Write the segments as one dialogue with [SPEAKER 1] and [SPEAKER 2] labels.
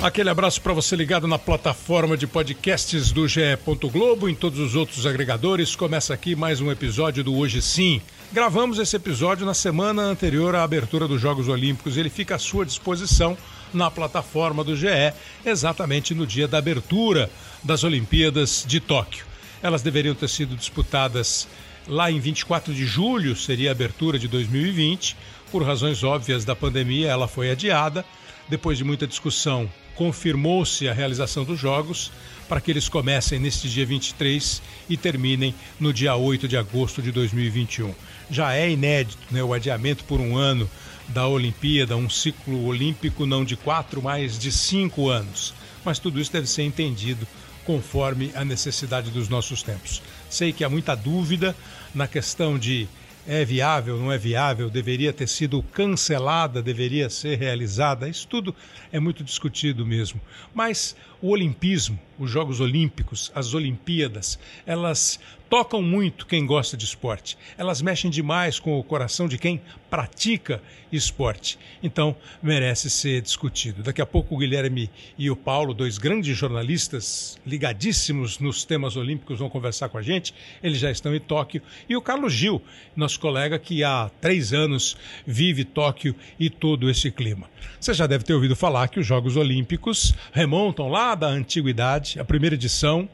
[SPEAKER 1] Aquele abraço para você ligado na plataforma de podcasts do GE. Globo, em todos os outros agregadores. Começa aqui mais um episódio do Hoje Sim. Gravamos esse episódio na semana anterior à abertura dos Jogos Olímpicos. Ele fica à sua disposição na plataforma do GE, exatamente no dia da abertura das Olimpíadas de Tóquio. Elas deveriam ter sido disputadas lá em 24 de julho, seria a abertura de 2020. Por razões óbvias da pandemia, ela foi adiada. Depois de muita discussão confirmou-se a realização dos jogos para que eles comecem neste dia 23 e terminem no dia 8 de agosto de 2021. Já é inédito né, o adiamento por um ano da Olimpíada, um ciclo olímpico não de quatro, mas de cinco anos. Mas tudo isso deve ser entendido conforme a necessidade dos nossos tempos. Sei que há muita dúvida na questão de é viável, não é viável, deveria ter sido cancelada, deveria ser realizada. Isso tudo é muito discutido mesmo. Mas o Olimpismo, os Jogos Olímpicos, as Olimpíadas, elas tocam muito quem gosta de esporte. Elas mexem demais com o coração de quem pratica esporte. Então, merece ser discutido. Daqui a pouco o Guilherme e o Paulo, dois grandes jornalistas ligadíssimos nos temas olímpicos, vão conversar com a gente. Eles já estão em Tóquio. E o Carlos Gil, nosso colega que há três anos vive Tóquio e todo esse clima. Você já deve ter ouvido falar que os Jogos Olímpicos remontam lá da antiguidade, a primeira edição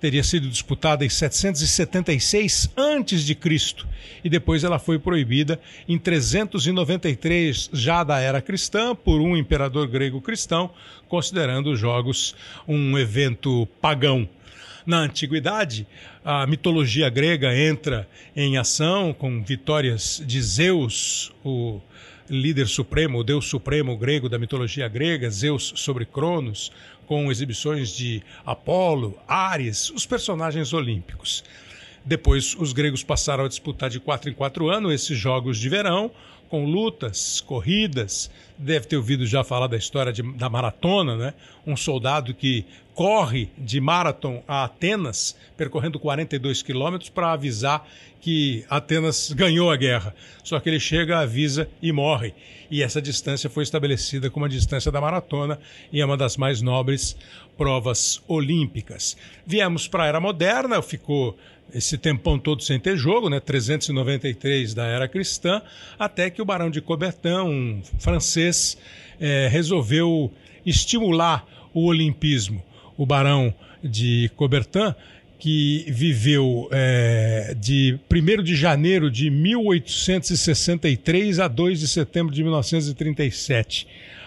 [SPEAKER 1] teria sido disputada em 776 antes de Cristo e depois ela foi proibida em 393 já da era cristã por um imperador grego cristão, considerando os jogos um evento pagão. Na antiguidade, a mitologia grega entra em ação com vitórias de Zeus, o líder supremo, o deus supremo grego da mitologia grega, Zeus sobre Cronos, com exibições de Apolo, Ares, os personagens olímpicos. Depois, os gregos passaram a disputar de quatro em quatro anos esses Jogos de Verão, com lutas, corridas. Deve ter ouvido já falar da história de, da maratona, né? Um soldado que corre de Marathon a Atenas, percorrendo 42 quilômetros, para avisar que Atenas ganhou a guerra. Só que ele chega, avisa e morre. E essa distância foi estabelecida como a distância da maratona e é uma das mais nobres provas olímpicas. Viemos para a era moderna, ficou esse tempão todo sem ter jogo, né? 393 da era cristã, até que o Barão de Coubertin, um francês, é, resolveu estimular o olimpismo o Barão de Coubertin, que viveu é, de 1 de janeiro de 1863 a 2 de setembro de 1937.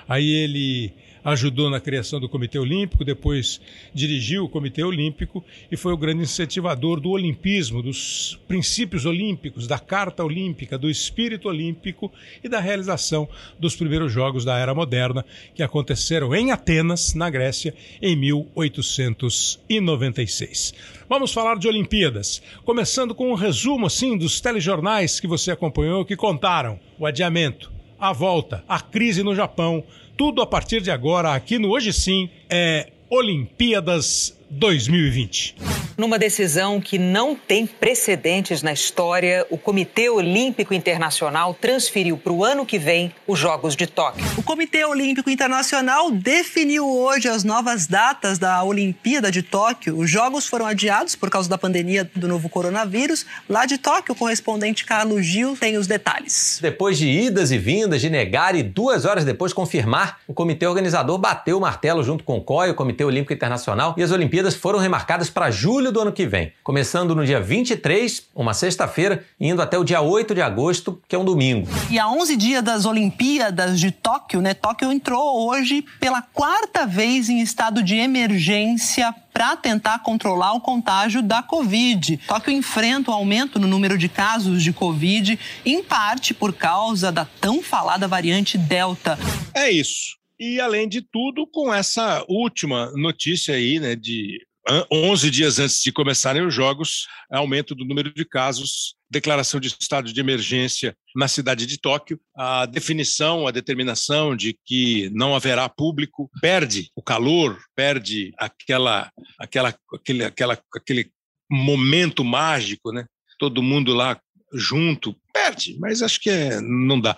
[SPEAKER 1] Aí ele ajudou na criação do Comitê Olímpico, depois dirigiu o Comitê Olímpico e foi o grande incentivador do olimpismo, dos princípios olímpicos, da Carta Olímpica, do espírito olímpico e da realização dos primeiros Jogos da Era Moderna, que aconteceram em Atenas, na Grécia, em 1896. Vamos falar de Olimpíadas, começando com um resumo assim dos telejornais que você acompanhou que contaram o adiamento, a volta, a crise no Japão, tudo a partir de agora, aqui no Hoje Sim, é Olimpíadas 2020.
[SPEAKER 2] Numa decisão que não tem precedentes na história, o Comitê Olímpico Internacional transferiu para o ano que vem os Jogos de Tóquio.
[SPEAKER 3] O Comitê Olímpico Internacional definiu hoje as novas datas da Olimpíada de Tóquio. Os Jogos foram adiados por causa da pandemia do novo coronavírus. Lá de Tóquio, o correspondente Carlos Gil tem os detalhes.
[SPEAKER 4] Depois de idas e vindas, de negar e duas horas depois confirmar, o comitê organizador bateu o martelo junto com o COI, o Comitê Olímpico Internacional, e as Olimpíadas foram remarcadas para julho julho do ano que vem, começando no dia 23, uma sexta-feira, e indo até o dia 8 de agosto, que é um domingo.
[SPEAKER 3] E a 11 dias das Olimpíadas de Tóquio, né? Tóquio entrou hoje pela quarta vez em estado de emergência para tentar controlar o contágio da Covid. Tóquio enfrenta o um aumento no número de casos de Covid, em parte por causa da tão falada variante Delta.
[SPEAKER 1] É isso. E além de tudo, com essa última notícia aí, né, de 11 dias antes de começarem os jogos, aumento do número de casos, declaração de estado de emergência na cidade de Tóquio, a definição, a determinação de que não haverá público, perde o calor, perde aquela, aquela, aquele, aquela, aquele momento mágico, né? Todo mundo lá junto, perde, mas acho que é, não dá.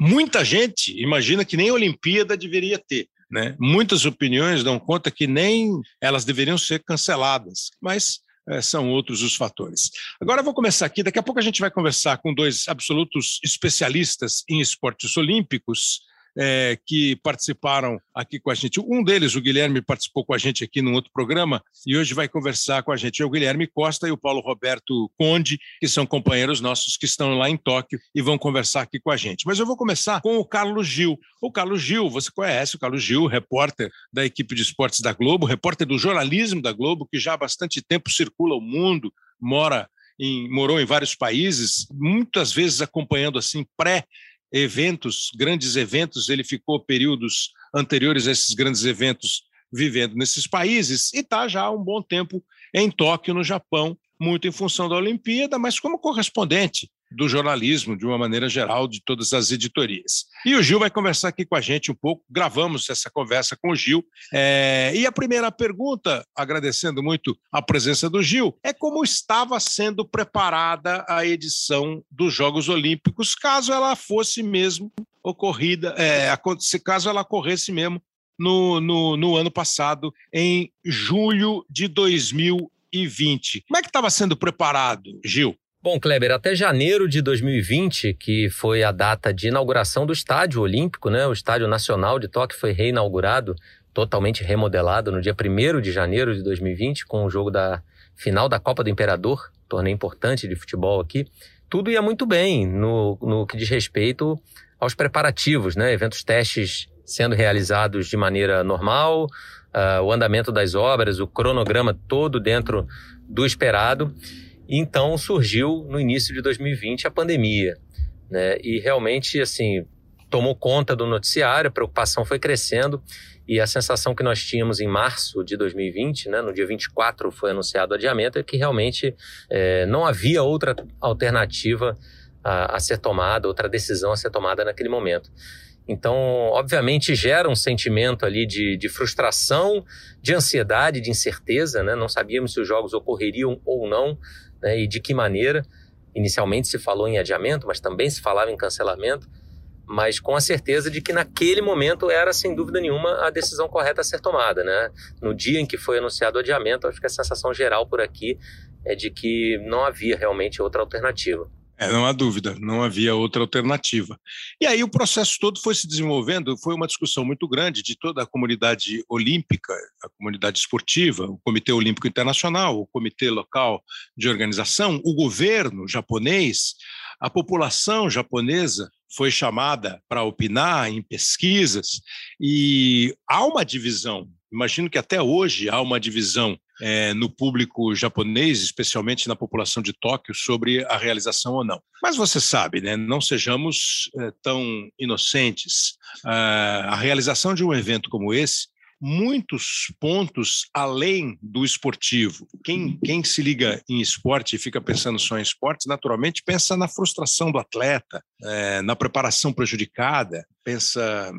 [SPEAKER 1] Muita gente imagina que nem Olimpíada deveria ter Né? Muitas opiniões dão conta que nem elas deveriam ser canceladas, mas é, são outros os fatores. Agora vou começar aqui, daqui a pouco a gente vai conversar com dois absolutos especialistas em esportes olímpicos, é, que participaram aqui com a gente. Um deles, o Guilherme, participou com a gente aqui num outro programa e hoje vai conversar com a gente. É o Guilherme Costa e o Paulo Roberto Conde, que são companheiros nossos que estão lá em Tóquio e vão conversar aqui com a gente. Mas eu vou começar com o Carlos Gil. O Carlos Gil, você conhece o Carlos Gil, repórter da equipe de esportes da Globo, repórter do jornalismo da Globo, que já há bastante tempo circula o mundo, mora em, morou em vários países, muitas vezes acompanhando assim pré eventos, grandes eventos, ele ficou períodos anteriores a esses grandes eventos vivendo nesses países e está já há um bom tempo em Tóquio, no Japão, muito em função da Olimpíada, mas como correspondente do jornalismo, de uma maneira geral, de todas as editorias. E o Gil vai conversar aqui com a gente um pouco, gravamos essa conversa com o Gil. É... E a primeira pergunta, agradecendo muito a presença do Gil, é como estava sendo preparada a edição dos Jogos Olímpicos, caso ela fosse mesmo ocorrida, é, caso ela ocorresse mesmo no, no, no ano passado, em julho de 2020. Como é que estava sendo preparado, Gil?
[SPEAKER 4] Bom, Kleber, até janeiro de 2020, que foi a data de inauguração do Estádio Olímpico, né? O Estádio Nacional de Tóquio foi reinaugurado, totalmente remodelado no dia 1 de janeiro de 2020, com o jogo da final da Copa do Imperador, torneio importante de futebol aqui. Tudo ia muito bem no, no que diz respeito aos preparativos, né? Eventos testes sendo realizados de maneira normal, uh, o andamento das obras, o cronograma todo dentro do esperado. Então surgiu no início de 2020 a pandemia, né? E realmente assim tomou conta do noticiário, a preocupação foi crescendo e a sensação que nós tínhamos em março de 2020, né, no dia 24 foi anunciado o adiamento, é que realmente é, não havia outra alternativa a, a, ser tomada, outra decisão a ser tomada naquele momento. Então, obviamente, gera um sentimento ali de, de frustração, de ansiedade, de incerteza, né? Não sabíamos se os jogos ocorreriam ou não né, e de que maneira. Inicialmente se falou em adiamento, mas também se falava em cancelamento, mas com a certeza de que naquele momento era, sem dúvida nenhuma, a decisão correta a ser tomada. Né? No dia em que foi anunciado o adiamento, acho que a sensação geral por aqui é de que não havia realmente outra alternativa.
[SPEAKER 1] É, não há dúvida, não havia outra alternativa. E aí o processo todo foi se desenvolvendo, foi uma discussão muito grande de toda a comunidade olímpica, a comunidade esportiva, o Comitê Olímpico Internacional, o Comitê Local de Organização, o governo japonês, a população japonesa foi chamada para opinar em pesquisas e há uma divisão. Imagino que até hoje há uma divisão é, no público japonês, especialmente na população de Tóquio, sobre a realização ou não. Mas você sabe, né, não sejamos é, tão inocentes. Ah, a realização de um evento como esse muitos pontos além do esportivo. Quem, quem se liga em esporte e fica pensando só em esporte, naturalmente pensa na frustração do atleta, é, na preparação prejudicada, pensa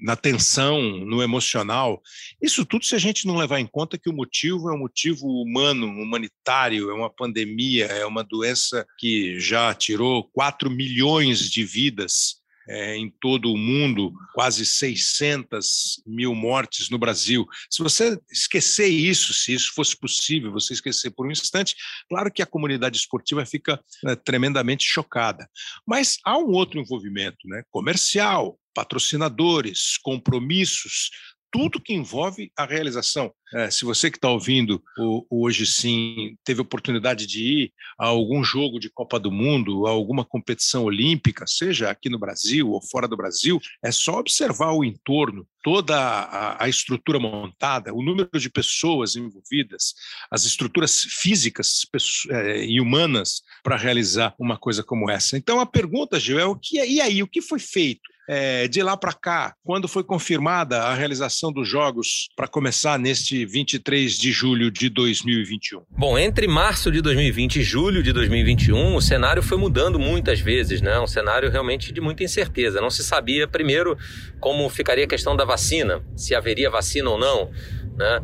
[SPEAKER 1] na tensão, no emocional. Isso tudo se a gente não levar em conta que o motivo é um motivo humano, humanitário, é uma pandemia, é uma doença que já tirou 4 milhões de vidas é, em todo o mundo, quase 600 mil mortes no Brasil. Se você esquecer isso, se isso fosse possível, você esquecer por um instante, claro que a comunidade esportiva fica né, tremendamente chocada. Mas há um outro envolvimento né, comercial, patrocinadores, compromissos, tudo que envolve a realização. É, se você que está ouvindo o, o, hoje sim teve oportunidade de ir a algum jogo de Copa do Mundo, a alguma competição olímpica, seja aqui no Brasil ou fora do Brasil, é só observar o entorno, toda a, a estrutura montada, o número de pessoas envolvidas, as estruturas físicas é, e humanas para realizar uma coisa como essa. Então a pergunta, Gil, é o que e aí o que foi feito? É, de lá para cá, quando foi confirmada a realização dos Jogos para começar neste 23 de julho de 2021?
[SPEAKER 4] Bom, entre março de 2020 e julho de 2021, o cenário foi mudando muitas vezes, né? Um cenário realmente de muita incerteza. Não se sabia, primeiro, como ficaria a questão da vacina, se haveria vacina ou não, né?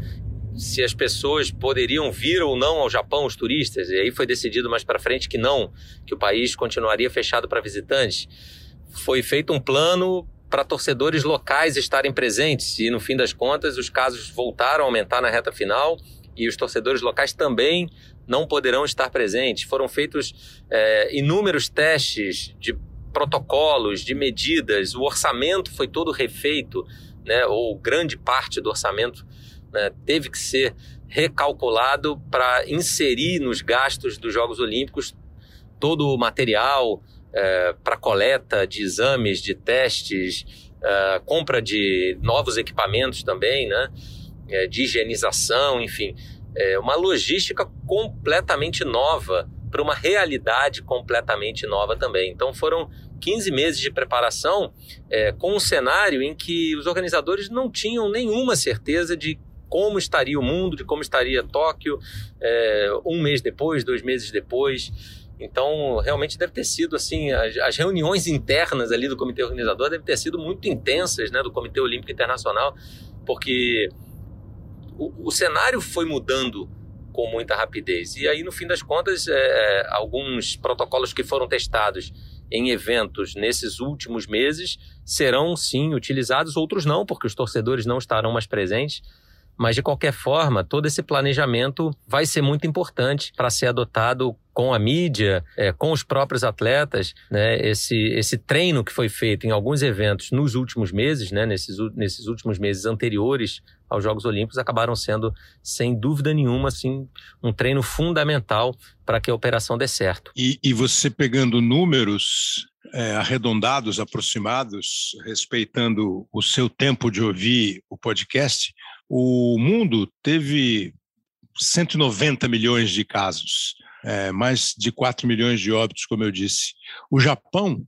[SPEAKER 4] se as pessoas poderiam vir ou não ao Japão, os turistas, e aí foi decidido mais para frente que não, que o país continuaria fechado para visitantes. Foi feito um plano para torcedores locais estarem presentes. E no fim das contas, os casos voltaram a aumentar na reta final e os torcedores locais também não poderão estar presentes. Foram feitos é, inúmeros testes de protocolos, de medidas, o orçamento foi todo refeito, né, ou grande parte do orçamento né, teve que ser recalculado para inserir nos gastos dos Jogos Olímpicos todo o material é, para coleta de exames, de testes, é, compra de novos equipamentos também, né? É, de higienização, enfim. É uma logística completamente nova para uma realidade completamente nova também. Então foram 15 meses de preparação é, com um cenário em que os organizadores não tinham nenhuma certeza de como estaria o mundo, de como estaria Tóquio é, um mês depois, dois meses depois. Então, realmente deve ter sido assim, as, as, reuniões internas ali do comitê organizador devem ter sido muito intensas, né, do Comitê Olímpico Internacional, porque o, o cenário foi mudando com muita rapidez. E aí, no fim das contas, é, é alguns protocolos que foram testados em eventos nesses últimos meses serão sim utilizados, outros não, porque os torcedores não estarão mais presentes. Mas, de qualquer forma, todo esse planejamento vai ser muito importante para ser adotado com a mídia, é, com os próprios atletas. Né? Esse, esse treino que foi feito em alguns eventos nos últimos meses, né? nesses, nesses últimos meses anteriores aos Jogos Olímpicos, acabaram sendo, sem dúvida nenhuma, assim, um treino fundamental para que a operação dê certo.
[SPEAKER 1] E, e você pegando números é, arredondados, aproximados, respeitando o seu tempo de ouvir o podcast, o mundo teve 190 milhões de casos, é, mais de 4 milhões de óbitos, como eu disse. O Japão,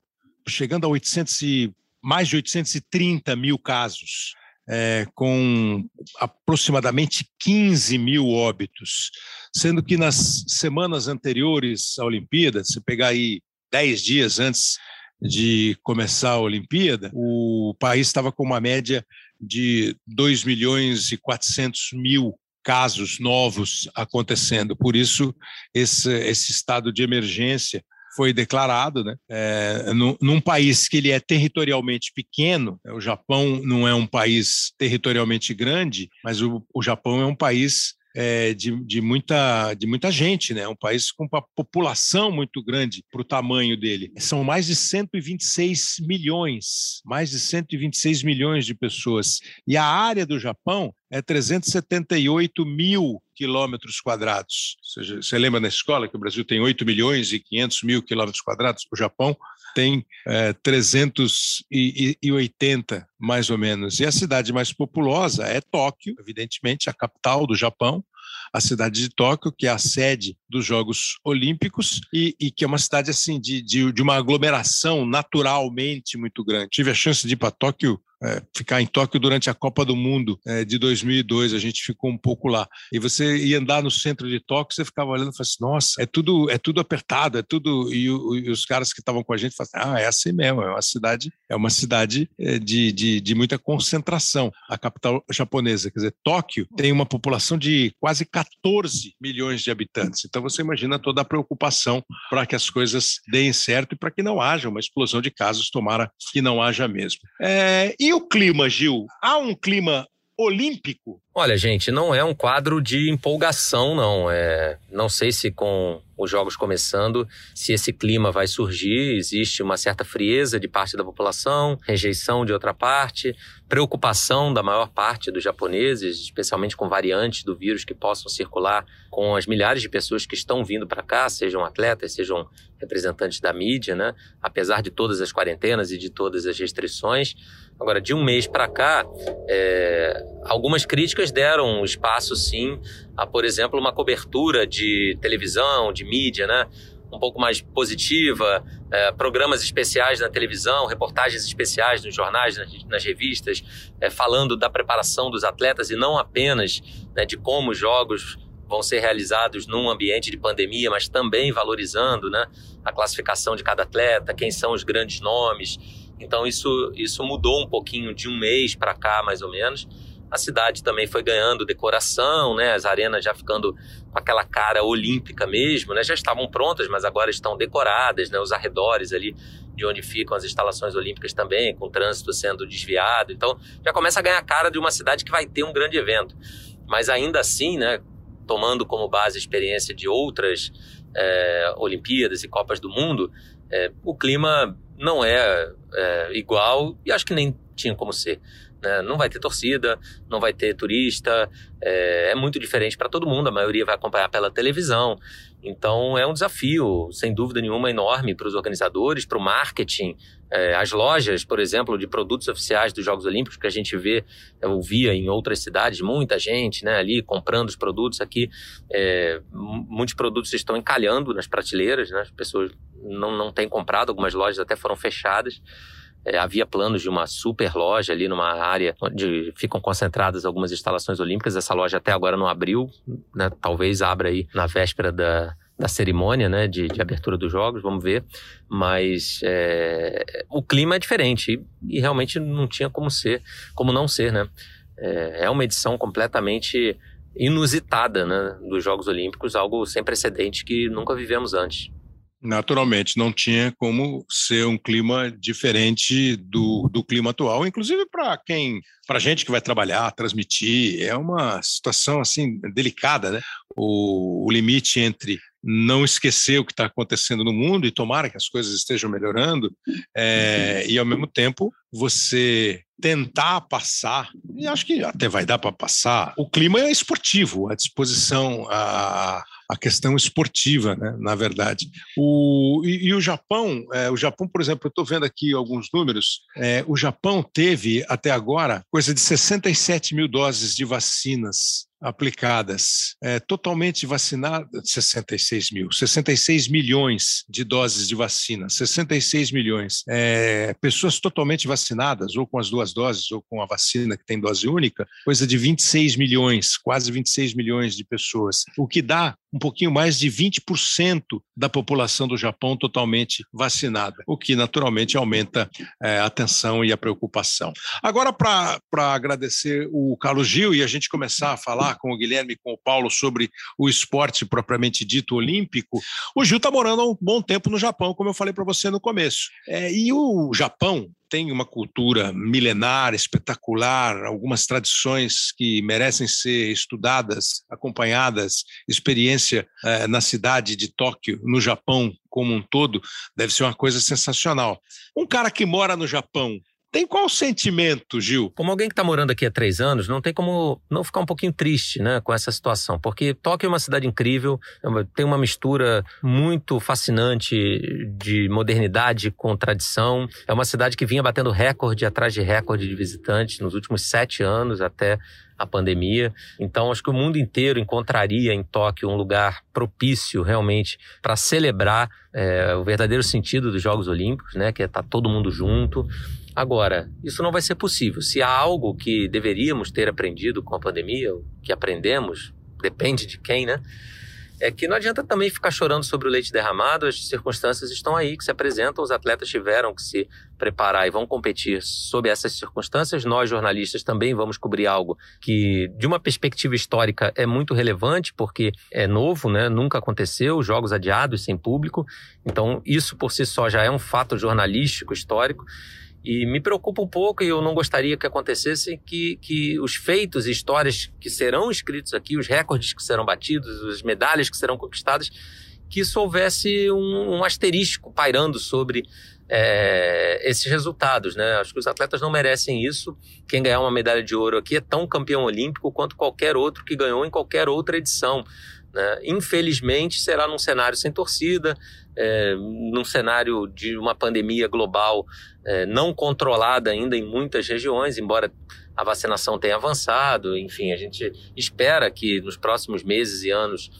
[SPEAKER 1] chegando a 800 e, mais de 830 mil casos, é, com aproximadamente 15 mil óbitos, sendo que nas semanas anteriores à Olimpíada, se pegar aí 10 dias antes de começar a Olimpíada, o país estava com uma média de 2 milhões e 400 mil casos novos acontecendo. Por isso, esse, esse estado de emergência foi declarado, né? É, num, num, país que ele é territorialmente pequeno, né? o Japão não é um país territorialmente grande, mas o, o Japão é um país é, de, de, muita, de muita gente, né? Um país com uma população muito grande para o tamanho dele. São mais de 126 milhões, mais de 126 milhões de pessoas. E a área do Japão é 378 mil quilômetros quadrados. Você lembra na escola que o Brasil tem 8 milhões e 500 mil quilômetros quadrados? O Japão tem é, 380, mais ou menos. E a cidade mais populosa é Tóquio, evidentemente, a capital do Japão, a cidade de Tóquio, que é a sede dos Jogos Olímpicos e, e que é uma cidade assim de, de, de, uma aglomeração naturalmente muito grande. Tive a chance de ir para Tóquio é, ficar em Tóquio durante a Copa do Mundo é, de 2002, a gente ficou um pouco lá. E você ia andar no centro de Tóquio, você ficava olhando e falava assim, nossa, é tudo, é tudo apertado, é tudo... E, o, e os caras que estavam com a gente falavam assim, ah, é assim mesmo, é uma cidade, é uma cidade é, de, de, de muita concentração. A capital japonesa, quer dizer, Tóquio tem uma população de quase 14 milhões de habitantes. Então você imagina toda a preocupação para que as coisas deem certo e para que não haja uma explosão de casos, tomara que não haja mesmo. É, e o clima, Gil? Há um clima olímpico?
[SPEAKER 4] Olha, gente, não é um quadro de empolgação, não. É, não sei se com os jogos começando, se esse clima vai surgir. Existe uma certa frieza de parte da população, rejeição de outra parte, preocupação da maior parte dos japoneses, especialmente com variantes do vírus que possam circular com as milhares de pessoas que estão vindo para cá, sejam atletas, sejam representantes da mídia, né? Apesar de todas as quarentenas e de todas as restrições. Agora, de um mês para cá, é, algumas críticas deram espaço, sim, a, por exemplo, uma cobertura de televisão, de mídia, né? um pouco mais positiva, é, programas especiais na televisão, reportagens especiais nos jornais, nas, nas revistas, é, falando da preparação dos atletas e não apenas né, de como os jogos vão ser realizados num ambiente de pandemia, mas também valorizando né, a classificação de cada atleta, quem são os grandes nomes. Então isso, isso mudou um pouquinho de um mês para cá, mais ou menos. A cidade também foi ganhando decoração, né? As arenas já ficando com aquela cara olímpica mesmo, né? Já estavam prontas, mas agora estão decoradas, né? Os arredores ali de onde ficam as instalações olímpicas também, com o trânsito sendo desviado. Então, já começa a ganhar cara de uma cidade que vai ter um grande evento. Mas ainda assim, né, tomando como base a experiência de outras é, Olimpíadas e Copas do Mundo, é, o clima não é, é, igual e acho que nem tinha como ser. Né? Não vai ter torcida, não vai ter turista, é, é muito diferente para todo mundo. A maioria vai acompanhar pela televisão. Então é um desafio, sem dúvida nenhuma, enorme para os organizadores, para o marketing. É, as lojas, por exemplo, de produtos oficiais dos Jogos Olímpicos, que a gente vê, eu via em outras cidades, muita gente né, ali comprando os produtos aqui. É, muitos produtos estão encalhando nas prateleiras, né, as pessoas não, não têm comprado, algumas lojas até foram fechadas. É, havia planos de uma super loja ali numa área onde ficam concentradas algumas instalações olímpicas. Essa loja até agora não abriu, né? talvez abra aí na véspera da, da cerimônia né? de, de abertura dos jogos, vamos ver. Mas é, o clima é diferente e, e, realmente não tinha como ser, como não ser, né? É, é uma edição completamente inusitada né? dos Jogos Olímpicos, algo sem precedente que nunca vivemos antes.
[SPEAKER 1] Naturalmente, não tinha como ser um clima diferente do, do clima atual, inclusive para quem, para gente que vai trabalhar, transmitir, é uma situação assim delicada, né? O, o limite entre não esquecer o que está acontecendo no mundo e tomara que as coisas estejam melhorando, é, e ao mesmo tempo você tentar passar, e acho que até vai dar para passar, o clima é esportivo, a disposição, a, a questão esportiva, né, na verdade. O, e, e o Japão, é, o Japão, por exemplo, eu estou vendo aqui alguns números, é, o Japão teve até agora coisa de 67 mil doses de vacinas aplicadas, é, totalmente vacinadas, 66 mil, 66 milhões de doses de vacina, 66 milhões. É, pessoas totalmente vacinadas, ou com as duas doses, ou com a vacina que tem dose única, coisa de 26 milhões, quase 26 milhões de pessoas, o que dá um pouquinho mais de 20% da população do Japão totalmente vacinada, o que naturalmente aumenta é, a tensão e a preocupação. Agora, para agradecer o Carlos Gil e a gente começar a falar com o Guilherme e com o Paulo sobre o esporte propriamente dito olímpico, o Gil está morando há um bom tempo no Japão, como eu falei para você no começo. É, e o Japão, tem uma cultura milenar, espetacular, algumas tradições que merecem ser estudadas, acompanhadas, experiência eh, na cidade de Tóquio, no Japão como um todo, deve ser uma coisa sensacional. Um cara que mora no Japão tem qual sentimento, Gil?
[SPEAKER 4] Como alguém que está morando aqui há três anos, não tem como não ficar um pouquinho triste né, com essa situação, porque Tóquio é uma cidade incrível, é tem uma mistura muito fascinante de modernidade com tradição. É uma cidade que vinha batendo recorde atrás de recorde de visitantes nos últimos sete anos, até a pandemia. Então, acho que o mundo inteiro encontraria em Tóquio um lugar propício realmente para celebrar é, o verdadeiro sentido dos Jogos Olímpicos, né? Que é estar tá todo mundo junto. Agora, isso não vai ser possível. Se há algo que deveríamos ter aprendido com a pandemia, que aprendemos, depende de quem, né? É que não adianta também ficar chorando sobre o leite derramado, as circunstâncias estão aí que se apresentam, os atletas tiveram que se preparar e vão competir sob essas circunstâncias. Nós, jornalistas, também vamos cobrir algo que, de uma perspectiva histórica, é muito relevante, porque é novo, né? nunca aconteceu, jogos adiados sem público. Então, isso por si só já é um fato jornalístico, histórico. E me preocupa um pouco, e eu não gostaria que acontecesse, que, que os feitos e histórias que serão escritos aqui, os recordes que serão batidos, as medalhas que serão conquistadas, que isso houvesse um, um asterisco pairando sobre é, esses resultados, né? Acho que os atletas não merecem isso. Quem ganhar uma medalha de ouro aqui é tão campeão olímpico quanto qualquer outro que ganhou em qualquer outra edição. Né? Infelizmente, será num cenário sem torcida, é, num cenário de uma pandemia global é, não controlada ainda em muitas regiões, embora a vacinação tenha avançado. Enfim, a gente espera que nos próximos meses e anos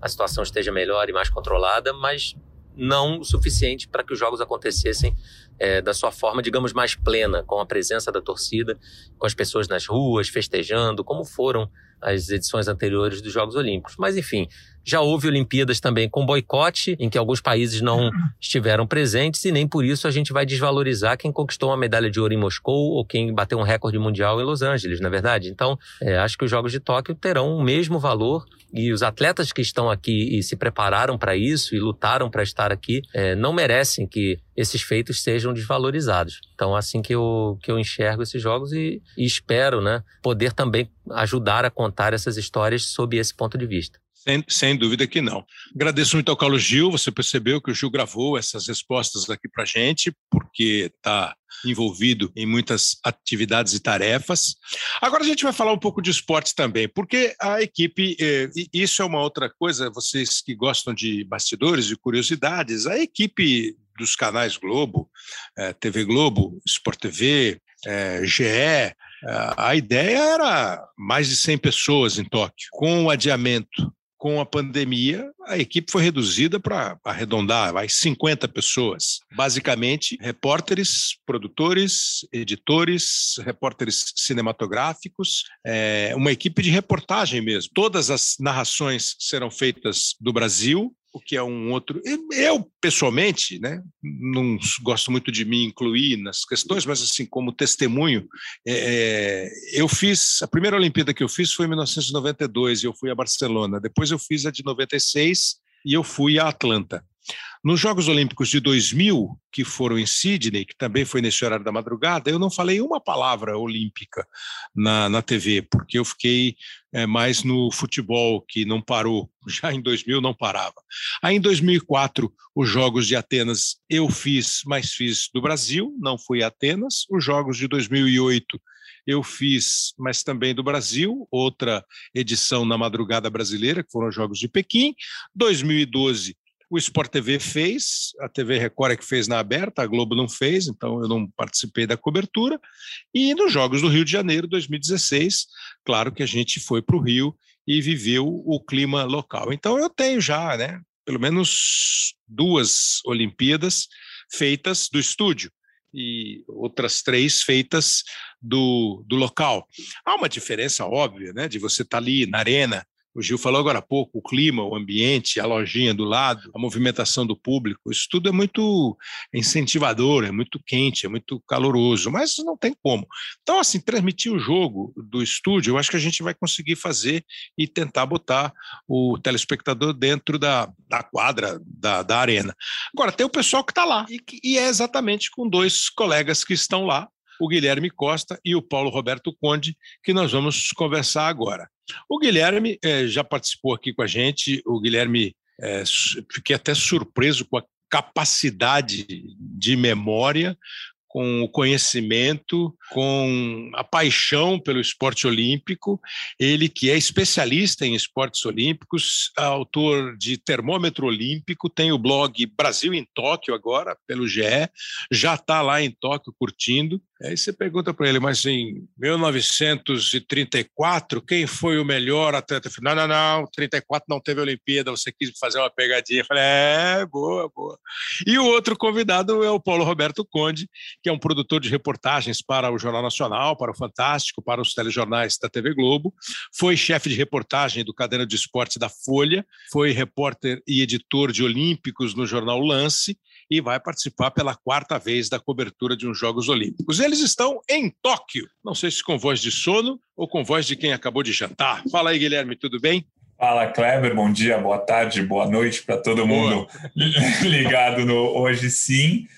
[SPEAKER 4] a situação esteja melhor e mais controlada, mas não o suficiente para que os jogos acontecessem é, da sua forma, digamos, mais plena, com a presença da torcida, com as pessoas nas ruas, festejando, como foram as edições anteriores dos Jogos Olímpicos. Mas, enfim, já houve Olimpíadas também com boicote, em que alguns países não estiveram presentes, e nem por isso a gente vai desvalorizar quem conquistou uma medalha de ouro em Moscou ou quem bateu um recorde mundial em Los Angeles, na é verdade. Então, é, acho que os Jogos de Tóquio terão o mesmo valor e os atletas que estão aqui e se prepararam para isso e lutaram para estar aqui é, não merecem que esses feitos sejam desvalorizados. Então, assim que eu, que eu enxergo esses jogos e, e espero né, poder também ajudar a contar essas histórias sob esse ponto de vista.
[SPEAKER 1] Sem, sem, dúvida que não. Agradeço muito ao Carlos Gil. Você percebeu que o Gil gravou essas respostas aqui para gente, porque está envolvido em muitas atividades e tarefas. Agora a gente vai falar um pouco de esportes também, porque a equipe, eh, isso é uma outra coisa, vocês que gostam de bastidores e curiosidades, a equipe dos canais Globo, eh, TV Globo, Sport TV, eh, GE, a ideia era mais de 100 pessoas em Tóquio. Com o adiamento com a pandemia, a equipe foi reduzida para arredondar, vai 50 pessoas. Basicamente, repórteres, produtores, editores, repórteres cinematográficos, é, uma equipe de reportagem mesmo. Todas as narrações serão feitas do Brasil, o que é um outro. Eu, pessoalmente, né, não gosto muito de me incluir nas questões, mas, assim, como testemunho, é, eu fiz. A primeira Olimpíada que eu fiz foi em 1992 e eu fui a Barcelona. Depois eu fiz a de 96 e eu fui a Atlanta. Nos Jogos Olímpicos de 2000, que foram em Sydney, que também foi nesse horário da madrugada, eu não falei uma palavra olímpica na, na TV, porque eu fiquei é, mais no futebol, que não parou. Já em 2000 não parava. Aí em 2004, os Jogos de Atenas eu fiz, mas fiz do Brasil, não fui Atenas. Os Jogos de 2008 eu fiz, mas também do Brasil, outra edição na madrugada brasileira, que foram os Jogos de Pequim. 2012 o Sport TV fez, a TV Record é que fez na aberta, a Globo não fez, então eu não participei da cobertura. E nos Jogos do Rio de Janeiro, 2016, claro que a gente foi para o Rio e viveu o clima local. Então eu tenho já, né, pelo menos duas Olimpíadas feitas do estúdio e outras três feitas do, do local. Há uma diferença óbvia, né, de você estar tá ali na arena o Gil falou agora há pouco, o clima, o ambiente, a lojinha do lado, a movimentação do público, isso tudo é muito incentivador, é muito quente, é muito caloroso, mas não tem como. Então, assim, transmitir o jogo do estúdio, eu acho que a gente vai conseguir fazer e tentar botar o telespectador dentro da, da quadra, da, da arena. Agora, tem o pessoal que está lá, e, e é exatamente com dois colegas que estão lá, o Guilherme Costa e o Paulo Roberto Conde, que nós vamos conversar agora. O Guilherme é, já participou aqui com a gente, o Guilherme, é, fiquei até surpreso com a capacidade de memória, com o conhecimento, com a paixão pelo esporte olímpico. Ele que é especialista em esportes olímpicos, autor de Termômetro Olímpico, tem o blog Brasil em Tóquio agora, pelo GE, já está lá em Tóquio curtindo. Aí você pergunta para ele, mas em 1934, quem foi o melhor atleta? Não, não, não, 34 não teve Olimpíada, você quis fazer uma pegadinha. Eu falei, é, boa, boa. E o outro convidado é o Paulo Roberto Conde, que é um produtor de reportagens para o Jornal Nacional, para o Fantástico, para os telejornais da TV Globo. Foi chefe de reportagem do Caderno de Esportes da Folha, foi repórter e editor de Olímpicos no jornal Lance e vai participar pela quarta vez da cobertura de uns Jogos Olímpicos. Eles estão em Tóquio, não sei se com voz de sono ou com voz de quem acabou de jantar. Fala aí, Guilherme, tudo bem?
[SPEAKER 5] Fala, Kleber, bom dia, boa tarde, boa noite para todo mundo ligado no Hoje Sim.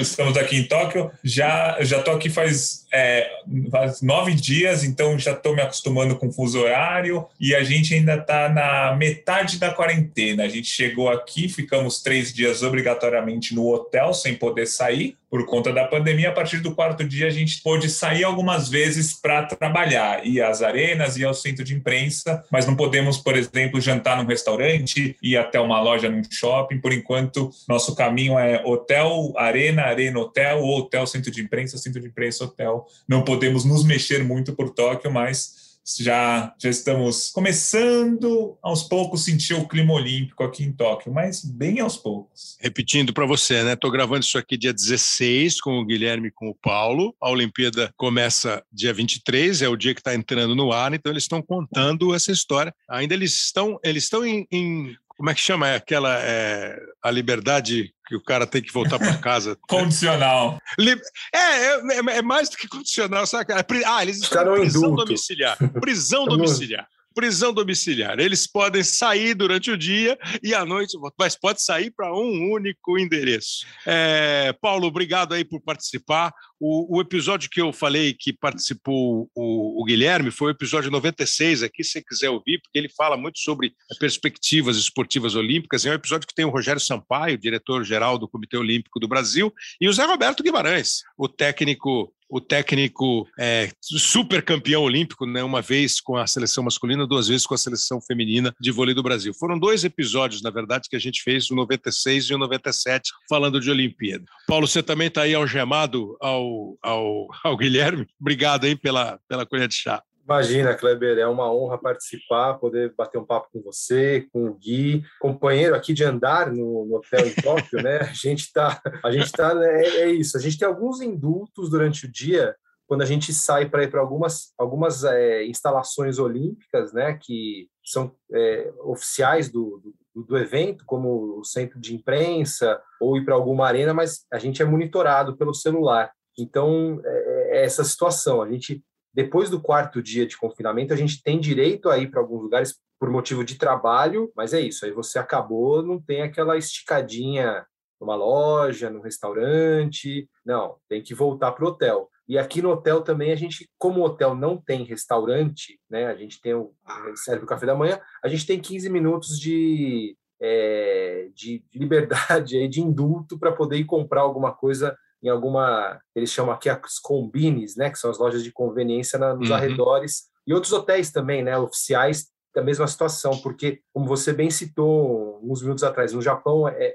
[SPEAKER 5] Estamos aqui em Tóquio. Já já estou aqui faz, é, nove dias, então já estou me acostumando com o fuso horário e a gente ainda está na metade da quarentena. A gente chegou aqui, ficamos três dias obrigatoriamente no hotel sem poder sair por conta da pandemia. A partir do quarto dia, a gente pôde sair algumas vezes para trabalhar, ir às arenas, ir ao centro de imprensa, mas não podemos, por exemplo, jantar num restaurante, ir até uma loja num shopping. Por enquanto, nosso caminho é hotel, arena, arena, hotel, ou hotel, centro de imprensa, centro de imprensa, hotel. Não podemos nos mexer muito por Tóquio, mas já, já estamos começando aos poucos sentir o clima olímpico aqui em Tóquio, mas bem aos poucos.
[SPEAKER 1] Repetindo para você, né? Estou gravando isso aqui dia 16 com o Guilherme e com o Paulo. A Olimpíada começa dia 23, é o dia que está entrando no ar, então eles estão contando essa história. Ainda eles estão, eles estão em, em como é que chama? É aquela é, a liberdade que o cara tem que voltar para casa.
[SPEAKER 5] condicional.
[SPEAKER 1] É, é, é, é, mais do que condicional. Sabe? É ah, eles estão em prisão domiciliar. Prisão domiciliar prisão domiciliar. Eles podem sair durante o dia e à noite, mas pode sair para um único endereço. É, Paulo, obrigado aí por participar. O, o, episódio que eu falei que participou o, o, Guilherme foi o episódio 96 aqui, se você quiser ouvir, porque ele fala muito sobre perspectivas esportivas olímpicas. É um episódio que tem o Rogério Sampaio, diretor-geral do Comitê Olímpico do Brasil, e o Zé Roberto Guimarães, o técnico o técnico é, super campeão olímpico, né, uma vez com a seleção masculina, duas vezes com a seleção feminina de vôlei do Brasil. Foram dois episódios, na verdade, que a gente fez, o 96 e o 97, falando de Olimpíada. Paulo, você também está aí algemado ao, ao, ao Guilherme. Obrigado aí pela, pela colher de chá.
[SPEAKER 6] Imagina, Kleber, é uma honra participar, poder bater um papo com você, com o Gui, companheiro aqui de andar no, no hotel em Tóquio, né? A gente está, a gente tá, né, é, é, isso. A gente tem alguns indultos durante o dia quando a gente sai para ir para algumas, algumas é, instalações olímpicas, né? Que são é, oficiais do, do, do, evento, como o centro de imprensa ou ir para alguma arena, mas a gente é monitorado pelo celular. Então, é, é essa situação. A gente depois do quarto dia de confinamento, a gente tem direito a ir para alguns lugares por motivo de trabalho, mas é isso. Aí você acabou, não tem aquela esticadinha numa loja, num restaurante. Não, tem que voltar para o hotel. E aqui no hotel também a gente, como o hotel não tem restaurante, né? A gente tem o serve o café da manhã, a gente tem 15 minutos de é, de liberdade de indulto para poder ir comprar alguma coisa em alguma, eles chamam aqui as combines, né, que são as lojas de conveniência na, nos uhum. arredores, e outros hotéis também, né, oficiais, da mesma situação, porque, como você bem citou uns minutos atrás, no Japão é,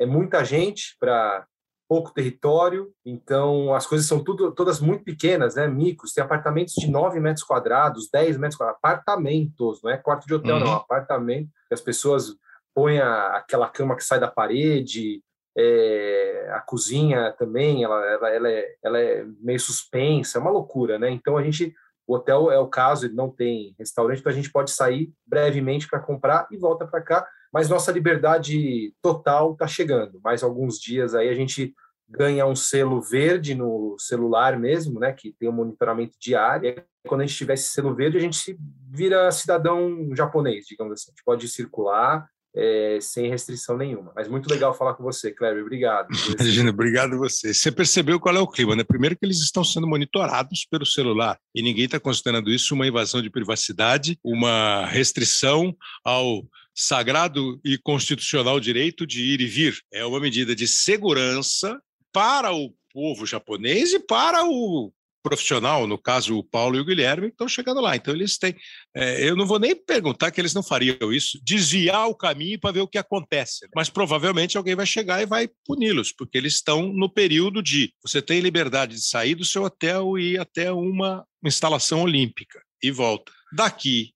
[SPEAKER 6] é muita gente para pouco território, então as coisas são tudo, todas muito pequenas, né, micros, tem apartamentos de 9 metros quadrados, 10 metros quadrados, apartamentos, não é quarto de hotel, uhum. não, apartamento, as pessoas põem a, aquela cama que sai da parede, é, a cozinha também, ela, ela, ela, é, ela é meio suspensa, é uma loucura, né? Então a gente, o hotel é o caso, ele não tem restaurante, então a gente pode sair brevemente para comprar e volta para cá, mas nossa liberdade total está chegando. Mais alguns dias aí a gente ganha um selo verde no celular mesmo, né? Que tem um monitoramento diário. E quando a gente tiver esse selo verde, a gente vira cidadão japonês, digamos assim. A gente pode circular, é, sem restrição nenhuma. Mas muito legal falar com você, Kleber. Obrigado.
[SPEAKER 1] Imagina, obrigado você. Você percebeu qual é o clima, né? Primeiro que eles estão sendo monitorados pelo celular e ninguém está considerando isso uma invasão de privacidade, uma restrição ao sagrado e constitucional direito de ir e vir. É uma medida de segurança para o povo japonês e para o profissional, no caso o Paulo e o Guilherme, estão chegando lá. Então eles têm. É, eu não vou nem perguntar que eles não fariam isso, desviar o caminho para ver o que acontece. Né? Mas provavelmente alguém vai chegar e vai puni-los, porque eles estão no período de você tem liberdade de sair do seu hotel e ir até uma instalação olímpica e volta. Daqui,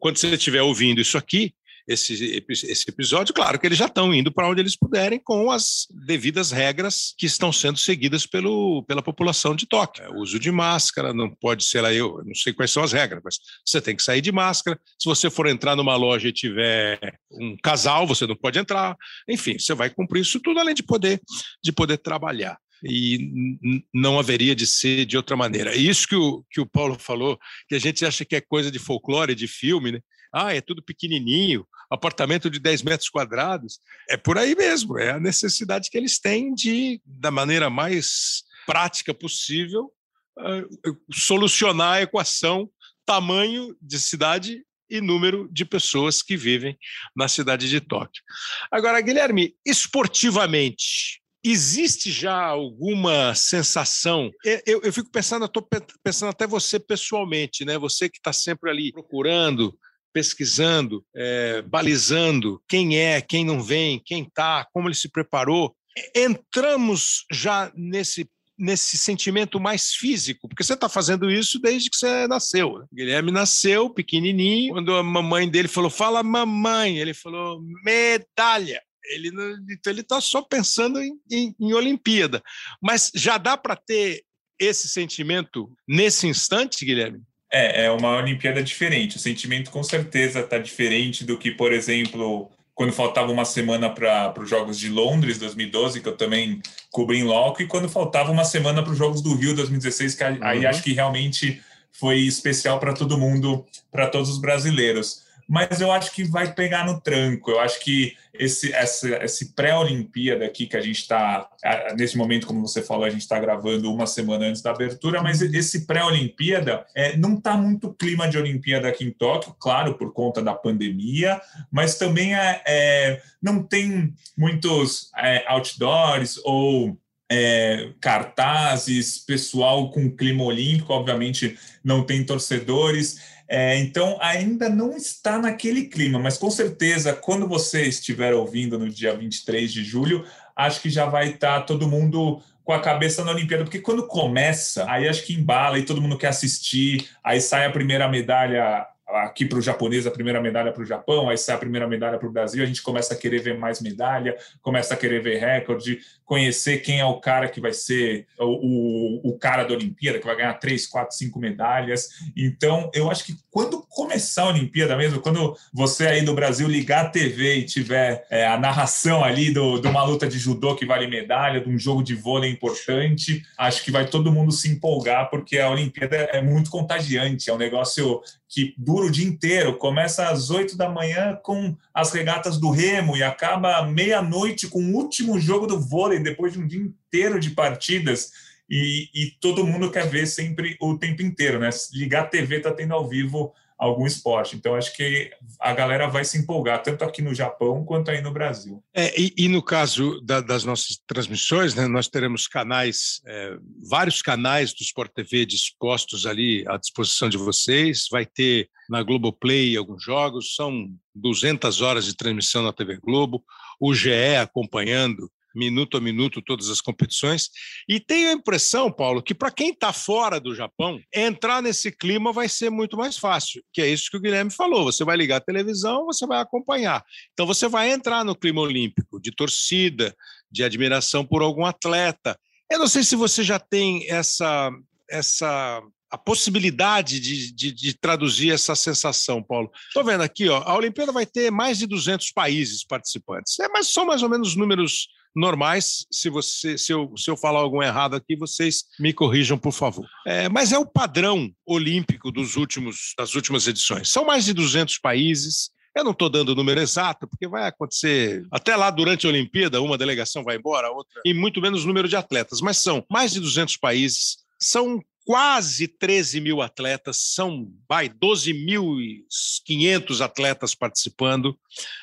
[SPEAKER 1] quando você estiver ouvindo isso aqui, esse, esse episódio, claro que eles já estão indo para onde eles puderem com as devidas regras que estão sendo seguidas pelo, pela população de Tóquio. É, o uso de máscara, não pode ser lá, eu não sei quais são as regras, mas você tem que sair de máscara. Se você for entrar numa loja e tiver um casal, você não pode entrar. Enfim, você vai cumprir isso tudo, além de poder, de poder trabalhar e não haveria de ser de outra maneira. Isso que o, que o Paulo falou, que a gente acha que é coisa de folclore, de filme, né? Ah, é tudo pequenininho, apartamento de 10 metros quadrados. É por aí mesmo, é a necessidade que eles têm de, da maneira mais prática possível, uh, solucionar a equação tamanho de cidade e número de pessoas que vivem na cidade de Tóquio. Agora, Guilherme, esportivamente, existe já alguma sensação? Eu, eu fico pensando, estou pensando até você pessoalmente, né? Você que está sempre ali procurando pesquisando, é, balizando quem é, quem não vem, quem está, como ele se preparou. Entramos já nesse nesse sentimento mais físico, porque você está fazendo isso desde que você nasceu. Né? Guilherme nasceu pequenininho, quando a mamãe dele falou, fala mamãe, ele falou medalha. Ele então ele está só pensando em, em, em Olimpíada, mas já dá para ter esse sentimento nesse instante, Guilherme?
[SPEAKER 5] É, é uma Olimpíada diferente. O sentimento com certeza está diferente do que, por exemplo, quando faltava uma semana para os Jogos de Londres 2012, que eu também cobri em loco, e quando faltava uma semana para os Jogos do Rio 2016, que aí uhum. acho que realmente foi especial para todo mundo, para todos os brasileiros mas eu acho que vai pegar no tranco. Eu acho que esse, esse pré-Olimpíada aqui que a gente está, nesse momento, como você falou, a gente está gravando uma semana antes da abertura, mas esse pré-Olimpíada é, não está muito clima de Olimpíada aqui em Tóquio, claro, por conta da pandemia, mas também é, é não tem muitos é, outdoors ou é, cartazes, pessoal com clima olímpico, obviamente não tem torcedores. É, então, ainda não está naquele clima, mas com certeza, quando você estiver ouvindo no dia 23 de julho, acho que já vai estar todo mundo com a cabeça na Olimpíada, porque quando começa, aí acho que embala e todo mundo quer assistir, aí sai a primeira medalha aqui para o japonês a primeira medalha para o Japão, aí sai a primeira medalha para o Brasil, a gente começa a querer ver mais medalha, começa a querer ver recorde, conhecer quem é o cara que vai ser o, o, o, cara da Olimpíada, que vai ganhar três, quatro, cinco medalhas. Então, eu acho que quando começar a Olimpíada mesmo, quando você aí do Brasil ligar a TV e tiver é, a narração ali do, de uma luta de judô que vale medalha, de um jogo de vôlei importante, acho que vai todo mundo se empolgar, porque a Olimpíada é muito contagiante, é um negócio que dura o dia inteiro, começa às oito da manhã com as regatas do Remo e acaba meia-noite com o último jogo do vôlei, depois de um dia inteiro de partidas. E, e todo mundo quer ver sempre o tempo inteiro, né? Ligar a TV tá tendo ao vivo algum esporte. Então, acho que a galera vai se empolgar, tanto aqui no Japão quanto aí no Brasil.
[SPEAKER 1] É, e, e, no caso da, das nossas transmissões, né, nós teremos canais, é, vários canais do Sport TV dispostos ali à disposição de vocês. Vai ter na Globoplay alguns jogos, são 200 horas de transmissão na TV Globo, o GE acompanhando minuto a minuto todas as competições. E tenho a impressão, Paulo, que para quem está fora do Japão, entrar nesse clima vai ser muito mais fácil, que é isso que o Guilherme falou. Você vai ligar a televisão, você vai acompanhar. Então você vai entrar no clima olímpico, de torcida, de admiração por algum atleta. Eu não sei se você já tem essa essa a possibilidade de, de, de, traduzir essa sensação, Paulo. Estou vendo aqui, ó, a Olimpíada vai ter mais de 200 países participantes. É, mas são mais ou menos números normais. Se você, se eu, se eu falar algum errado aqui, vocês me corrijam, por favor. É, mas é o padrão olímpico dos últimos, das últimas edições. São mais de 200 países. Eu não estou dando o número exato, porque vai acontecer até lá durante a Olimpíada, uma delegação vai embora, a outra, e muito menos número de atletas, mas são mais de 200 países, são quase 13 mil atletas, são vai 12.500 atletas participando,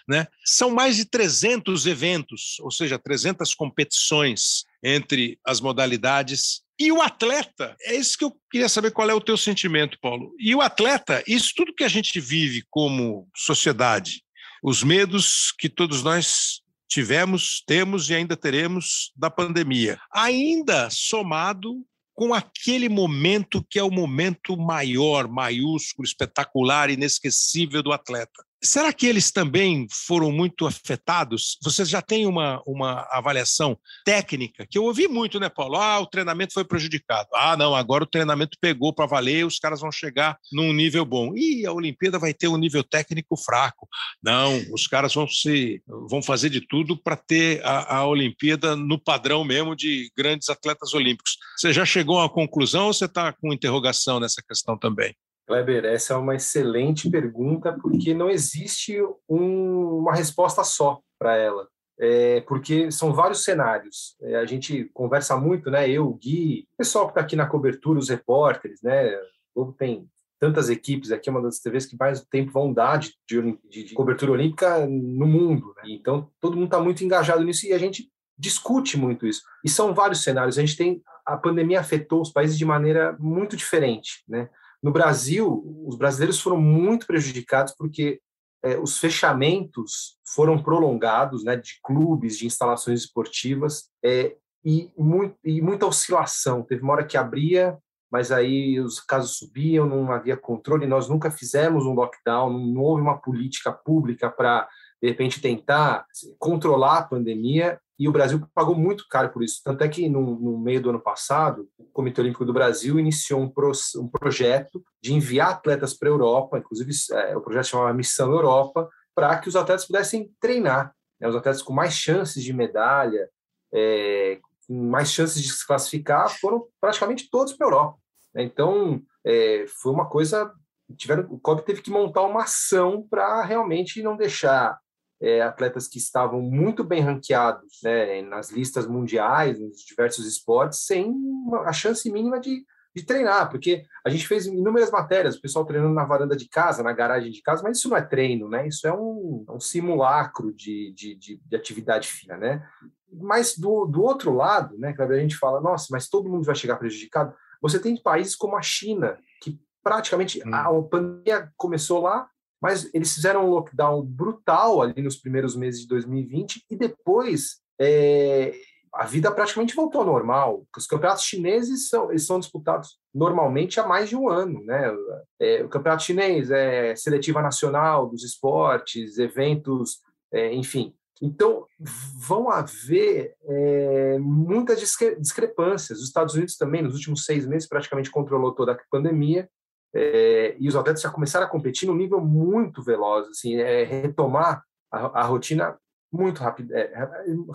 [SPEAKER 1] né? São mais de 300 eventos, ou seja, 300 competições entre as modalidades. E o atleta, é isso que eu queria saber qual é o teu sentimento, Paulo. E o atleta, isso tudo que a gente vive como sociedade, os medos que todos nós tivemos, temos e ainda teremos da pandemia, ainda somado com aquele momento que é o momento maior, maiúsculo, espetacular, inesquecível do atleta. Será que eles também foram muito afetados? Você já tem uma, uma avaliação técnica, que eu ouvi muito, né, Paulo? Ah, o treinamento foi prejudicado. Ah, não, agora o treinamento pegou para valer, os caras vão chegar num nível bom. E a Olimpíada vai ter um nível técnico fraco. Não, os caras vão se vão fazer de tudo para ter a, a Olimpíada no padrão mesmo de grandes atletas olímpicos. Você já chegou a uma conclusão ou você está com interrogação nessa questão também?
[SPEAKER 6] Kleber, essa é uma excelente pergunta, porque não existe um, uma resposta só para ela. É, porque são vários cenários. É, a gente conversa muito, né? Eu, Gui, o pessoal que está aqui na cobertura, os repórteres, né? O tem tantas equipes aqui, é uma das TVs que mais tempo vão dar de, de, de cobertura olímpica no mundo. Né? Então, todo mundo está muito engajado nisso e a gente discute muito isso. E são vários cenários. A gente tem a pandemia afetou os países de maneira muito diferente, né? No Brasil, os brasileiros foram muito prejudicados porque é, os fechamentos foram prolongados, né, de clubes, de instalações esportivas, é, e, muito, e muita oscilação. Teve uma hora que abria, mas aí os casos subiam, não havia controle. Nós nunca fizemos um lockdown, não houve uma política pública para, de repente, tentar controlar a pandemia. E o Brasil pagou muito caro por isso. Tanto é que, no, no meio do ano passado, o Comitê Olímpico do Brasil iniciou um, pro, um projeto de enviar atletas para a Europa, inclusive é, o projeto chamava Missão Europa, para que os atletas pudessem treinar. Né? Os atletas com mais chances de medalha, é, com mais chances de se classificar, foram praticamente todos para a Europa. Né? Então, é, foi uma coisa. Tiveram, o COB teve que montar uma ação para realmente não deixar é, atletas que estavam muito bem ranqueados né, nas listas mundiais, nos diversos esportes, sem uma, a chance mínima de, de treinar, porque a gente fez inúmeras matérias, o pessoal treinando na varanda de casa, na garagem de casa, mas isso não é treino, né? Isso é um, é um simulacro de, de, de, de, atividade fina, né? Mas do, do outro lado, né, a gente fala, nossa, mas todo mundo vai chegar prejudicado. Você tem países como a China, que praticamente hum. a pandemia começou lá, mas eles fizeram um lockdown brutal ali nos primeiros meses de 2020 e depois é, a vida praticamente voltou ao normal. Os campeonatos chineses são, eles são disputados normalmente há mais de um ano, né? É, o campeonato chinês é seletiva nacional dos esportes, eventos, é, enfim. Então, vão haver é, muitas discrepâncias. Os Estados Unidos também, nos últimos seis meses, praticamente controlou toda a pandemia, é, e os atletas já começaram a competir num nível muito veloz, assim, é, retomar a, a, rotina muito rápido, é, é,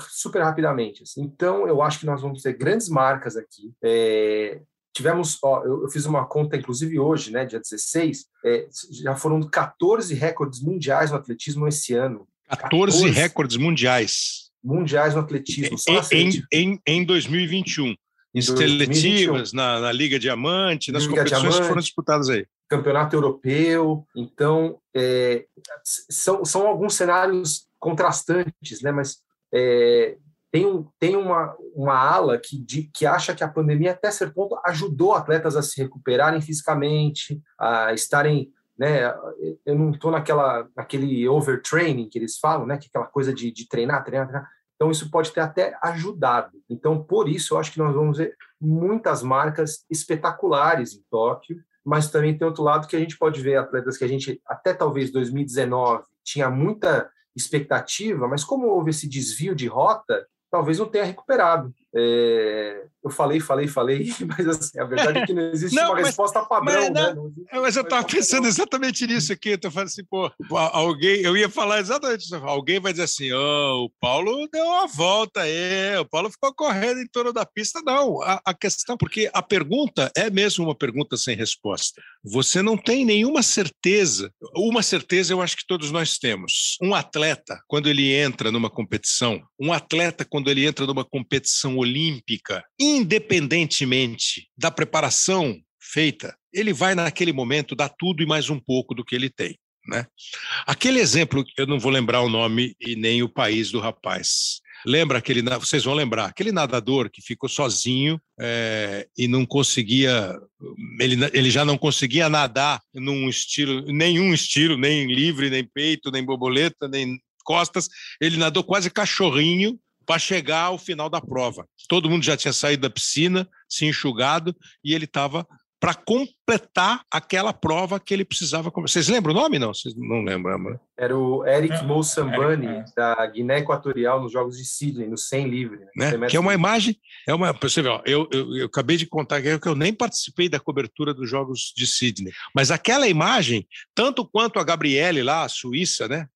[SPEAKER 6] super rapidamente. Assim. Então, eu acho que nós vamos ter grandes marcas aqui. É, tivemos, ó, eu, eu, fiz uma conta, inclusive hoje, né, dia 16, é, já foram 14 recordes mundiais no atletismo esse ano.
[SPEAKER 1] 14, 14 recordes mundiais.
[SPEAKER 6] Mundiais no atletismo.
[SPEAKER 1] Em, em, em, em 2021 em seletivas, na, na, Liga Diamante, nas Liga competições Diamante, que foram disputadas aí.
[SPEAKER 6] Campeonato Europeu. Então, é, são, são alguns cenários contrastantes, né? mas é, tem, um, tem uma, uma ala que, de, que acha que a pandemia, até certo ponto, ajudou atletas a se recuperarem fisicamente, a estarem. Né, eu não estou naquela naquele overtraining que eles falam, né, que é aquela coisa de, de treinar, treinar, treinar. Então, isso pode ter até ajudado. Então, por isso, eu acho que nós vamos ver muitas marcas espetaculares em Tóquio, mas também tem outro lado que a gente pode ver atletas que a gente, até talvez 2019, tinha muita expectativa, mas como houve esse desvio de rota, talvez não tenha recuperado. É, eu falei, falei, falei, mas assim, a verdade é que não existe não, uma mas, resposta padrão, mas, né? Não,
[SPEAKER 1] mas eu estava pensando exatamente nisso aqui, eu tô falando assim, pô, alguém, eu ia falar exatamente isso, alguém vai dizer assim, oh, o Paulo deu uma volta aí, o Paulo ficou correndo em torno da pista, não, a, a questão, porque a pergunta é mesmo uma pergunta sem resposta, você não tem nenhuma certeza, uma certeza eu acho que todos nós temos, um atleta, quando ele entra numa competição, um atleta quando ele entra numa competição olímpica, independentemente da preparação feita, ele vai naquele momento dar tudo e mais um pouco do que ele tem. Né? Aquele exemplo, eu não vou lembrar o nome e nem o país do rapaz. Lembra aquele, vocês vão lembrar, aquele nadador que ficou sozinho é, e não conseguia, ele, ele já não conseguia nadar num estilo, nenhum estilo, nem livre, nem peito, nem borboleta, nem costas, ele nadou quase cachorrinho para chegar ao final da prova. Todo mundo já tinha saído da piscina, se enxugado, e ele estava para completar aquela prova que ele precisava. Vocês lembram o nome? Não, vocês não lembram. Né?
[SPEAKER 6] Era o Eric é, Moussambani, é. da Guiné Equatorial, nos Jogos de Sydney, no 100 livre.
[SPEAKER 1] Né? né? Que é uma imagem, é uma. Você vê, ó, eu, eu, eu, acabei de contar que eu nem participei da cobertura dos Jogos de Sydney, mas aquela imagem, tanto quanto a Gabriele lá, a Suíça, né?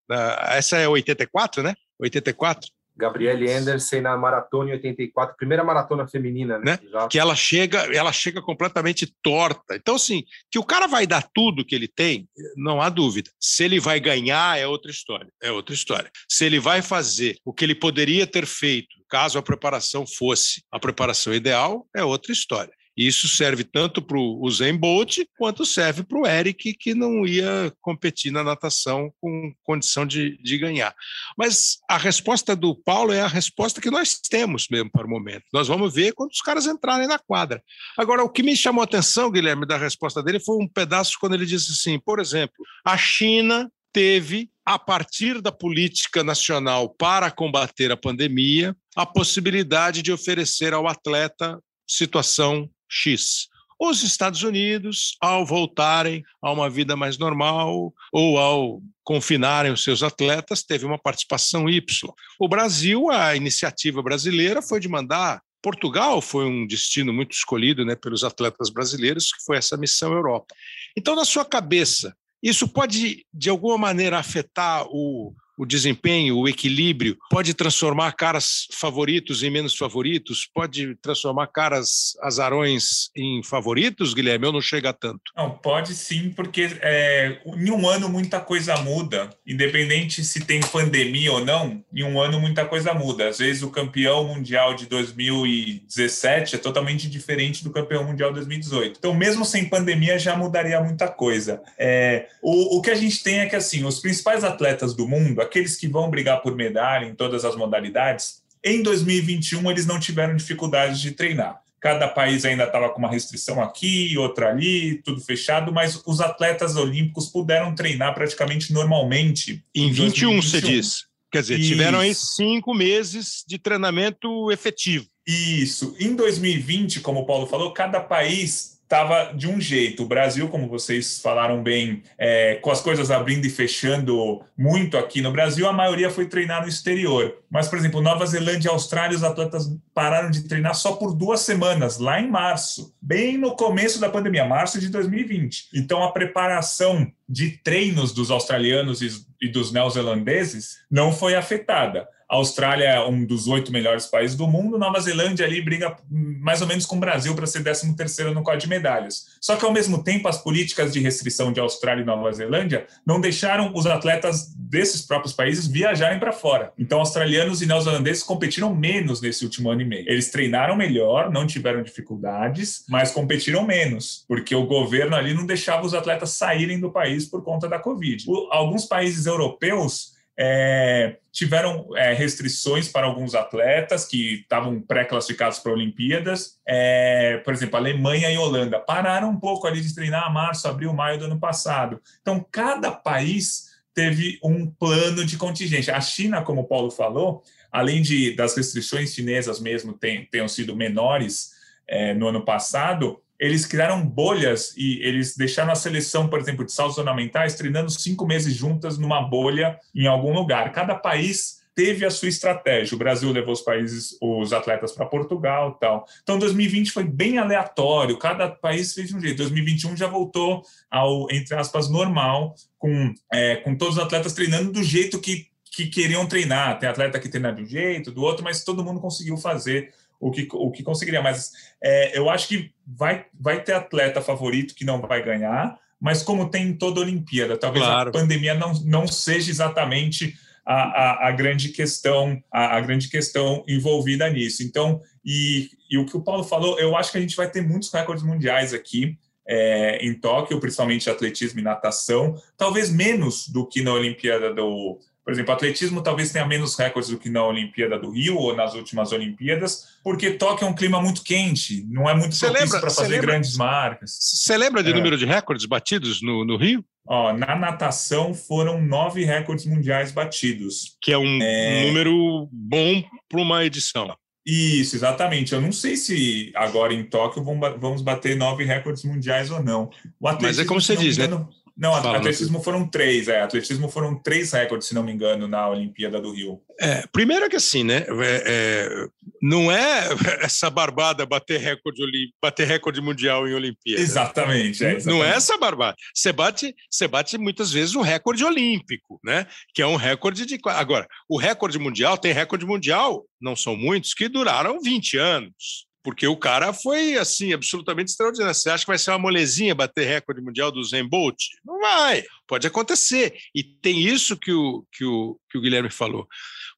[SPEAKER 1] Essa é 84, né? 84?
[SPEAKER 6] Gabriele Anderson na maratona em 84, primeira maratona feminina, né?
[SPEAKER 1] né? Que ela chega, ela chega completamente torta. Então, assim, que o cara vai dar tudo que ele tem, não há dúvida. Se ele vai ganhar, é outra história. É outra história. Se ele vai fazer o que ele poderia ter feito, caso a preparação fosse a preparação ideal, é outra história. Isso serve tanto para o Zen Bolt quanto serve para o Eric, que não ia competir na natação com condição de, de ganhar. Mas a resposta do Paulo é a resposta que nós temos mesmo para o momento. Nós vamos ver quando os caras entrarem na quadra. Agora, o que me chamou a atenção, Guilherme, da resposta dele foi um pedaço quando ele disse assim: por exemplo, a China teve a partir da política nacional para combater a pandemia, a possibilidade de oferecer ao atleta situação X. Os Estados Unidos, ao voltarem a uma vida mais normal ou ao confinarem os seus atletas, teve uma participação Y. O Brasil, a iniciativa brasileira foi de mandar Portugal foi um destino muito escolhido né, pelos atletas brasileiros, que foi essa missão Europa. Então, na sua cabeça, isso pode, de alguma maneira, afetar o, o desempenho, o equilíbrio, pode transformar caras favoritos em menos favoritos, pode transformar caras azarões em favoritos, Guilherme, ou não chega tanto?
[SPEAKER 5] Não, pode sim, porque é, em um ano muita coisa muda, independente se tem pandemia ou não, em um ano muita coisa muda. Às vezes o campeão mundial de 2017 é totalmente diferente do campeão mundial de 2018. Então, mesmo sem pandemia, já mudaria muita coisa. É, o, o que a gente tem é que, assim, os principais atletas do mundo, aqueles que vão brigar por medalha em todas as modalidades, em 2021 eles não tiveram dificuldades de treinar. Cada país ainda estava com uma restrição aqui, outra ali, tudo fechado, mas os atletas olímpicos puderam treinar praticamente normalmente.
[SPEAKER 1] Em 21, você diz. Quer dizer, Isso. tiveram aí cinco meses de treinamento efetivo.
[SPEAKER 5] Isso. Em 2020, como o Paulo falou, cada país estava de um jeito. O Brasil, como vocês falaram bem, é, com as coisas abrindo e fechando muito aqui no Brasil, a maioria foi treinar no exterior. Mas, por exemplo, Nova Zelândia e Austrália, os atletas pararam de treinar só por duas semanas, lá em março, bem no começo da pandemia, março de 2020. Então, a preparação de treinos dos australianos e dos neozelandeses não foi afetada. Austrália é um dos oito melhores países do mundo. Nova Zelândia ali briga mais ou menos com o Brasil para ser 13 terceiro no quadro de medalhas. Só que, ao mesmo tempo, as políticas de restrição de Austrália e Nova Zelândia não deixaram os atletas desses próprios países viajarem para fora. Então, australianos e neozelandeses competiram menos nesse último ano e meio. Eles treinaram melhor, não tiveram dificuldades, mas competiram menos, porque o governo ali não deixava os atletas saírem do país por conta da Covid. O, alguns países europeus é, tiveram é, restrições para alguns atletas que estavam pré-classificados para Olimpíadas. É, por exemplo, Alemanha e Holanda pararam um pouco ali de treinar março, abril, maio do ano passado. Então, cada país teve um plano de contingência. A China, como o Paulo falou, além de das restrições chinesas mesmo tenham sido menores é, no ano passado, eles criaram bolhas e eles deixaram a seleção, por exemplo, de saltos ornamentais treinando cinco meses juntas numa bolha em algum lugar. Cada país teve a sua estratégia. O Brasil levou os países, os atletas para Portugal, tal. Então, 2020 foi bem aleatório. Cada país fez de um jeito. 2021 já voltou ao entre aspas normal, com é, com todos os atletas treinando do jeito que que queriam treinar. Tem atleta que treina de um jeito, do outro, mas todo mundo conseguiu fazer o que, o que conseguiria. Mas é, eu acho que vai, vai ter atleta favorito que não vai ganhar, mas como tem em toda a Olimpíada, talvez claro. a pandemia não, não seja exatamente a, a, a grande questão a, a, grande questão envolvida nisso. Então, e, e o que o Paulo falou, eu acho que a gente vai ter muitos recordes mundiais aqui. É, em Tóquio, principalmente atletismo e natação, talvez menos do que na Olimpíada do, por exemplo, atletismo talvez tenha menos recordes do que na Olimpíada do Rio ou nas últimas Olimpíadas, porque Tóquio é um clima muito quente, não é muito propício para fazer lembra, grandes marcas.
[SPEAKER 1] Você lembra de é. número de recordes batidos no, no Rio?
[SPEAKER 5] Ó, na natação foram nove recordes mundiais batidos.
[SPEAKER 1] Que é um é... número bom para uma edição.
[SPEAKER 5] Isso, exatamente. Eu não sei se agora em Tóquio vamos bater nove recordes mundiais ou não.
[SPEAKER 1] Mas é como você diz, engano, né?
[SPEAKER 5] Não, Fala, atletismo foram três, é. Atletismo foram três recordes, se não me engano, na Olimpíada do Rio.
[SPEAKER 1] É, primeiro é que assim, né? É, é, não é essa barbada bater recorde, bater recorde mundial em Olimpíada.
[SPEAKER 5] Exatamente, é, exatamente.
[SPEAKER 1] Não é essa barbada. Você bate, você bate muitas vezes o recorde olímpico, né? Que é um recorde de. Agora, o recorde mundial tem recorde mundial, não são muitos, que duraram 20 anos porque o cara foi assim absolutamente extraordinário. Você acha que vai ser uma molezinha bater recorde mundial do Zen Bolt? Não vai. Pode acontecer. E tem isso que o, que o, que o Guilherme falou.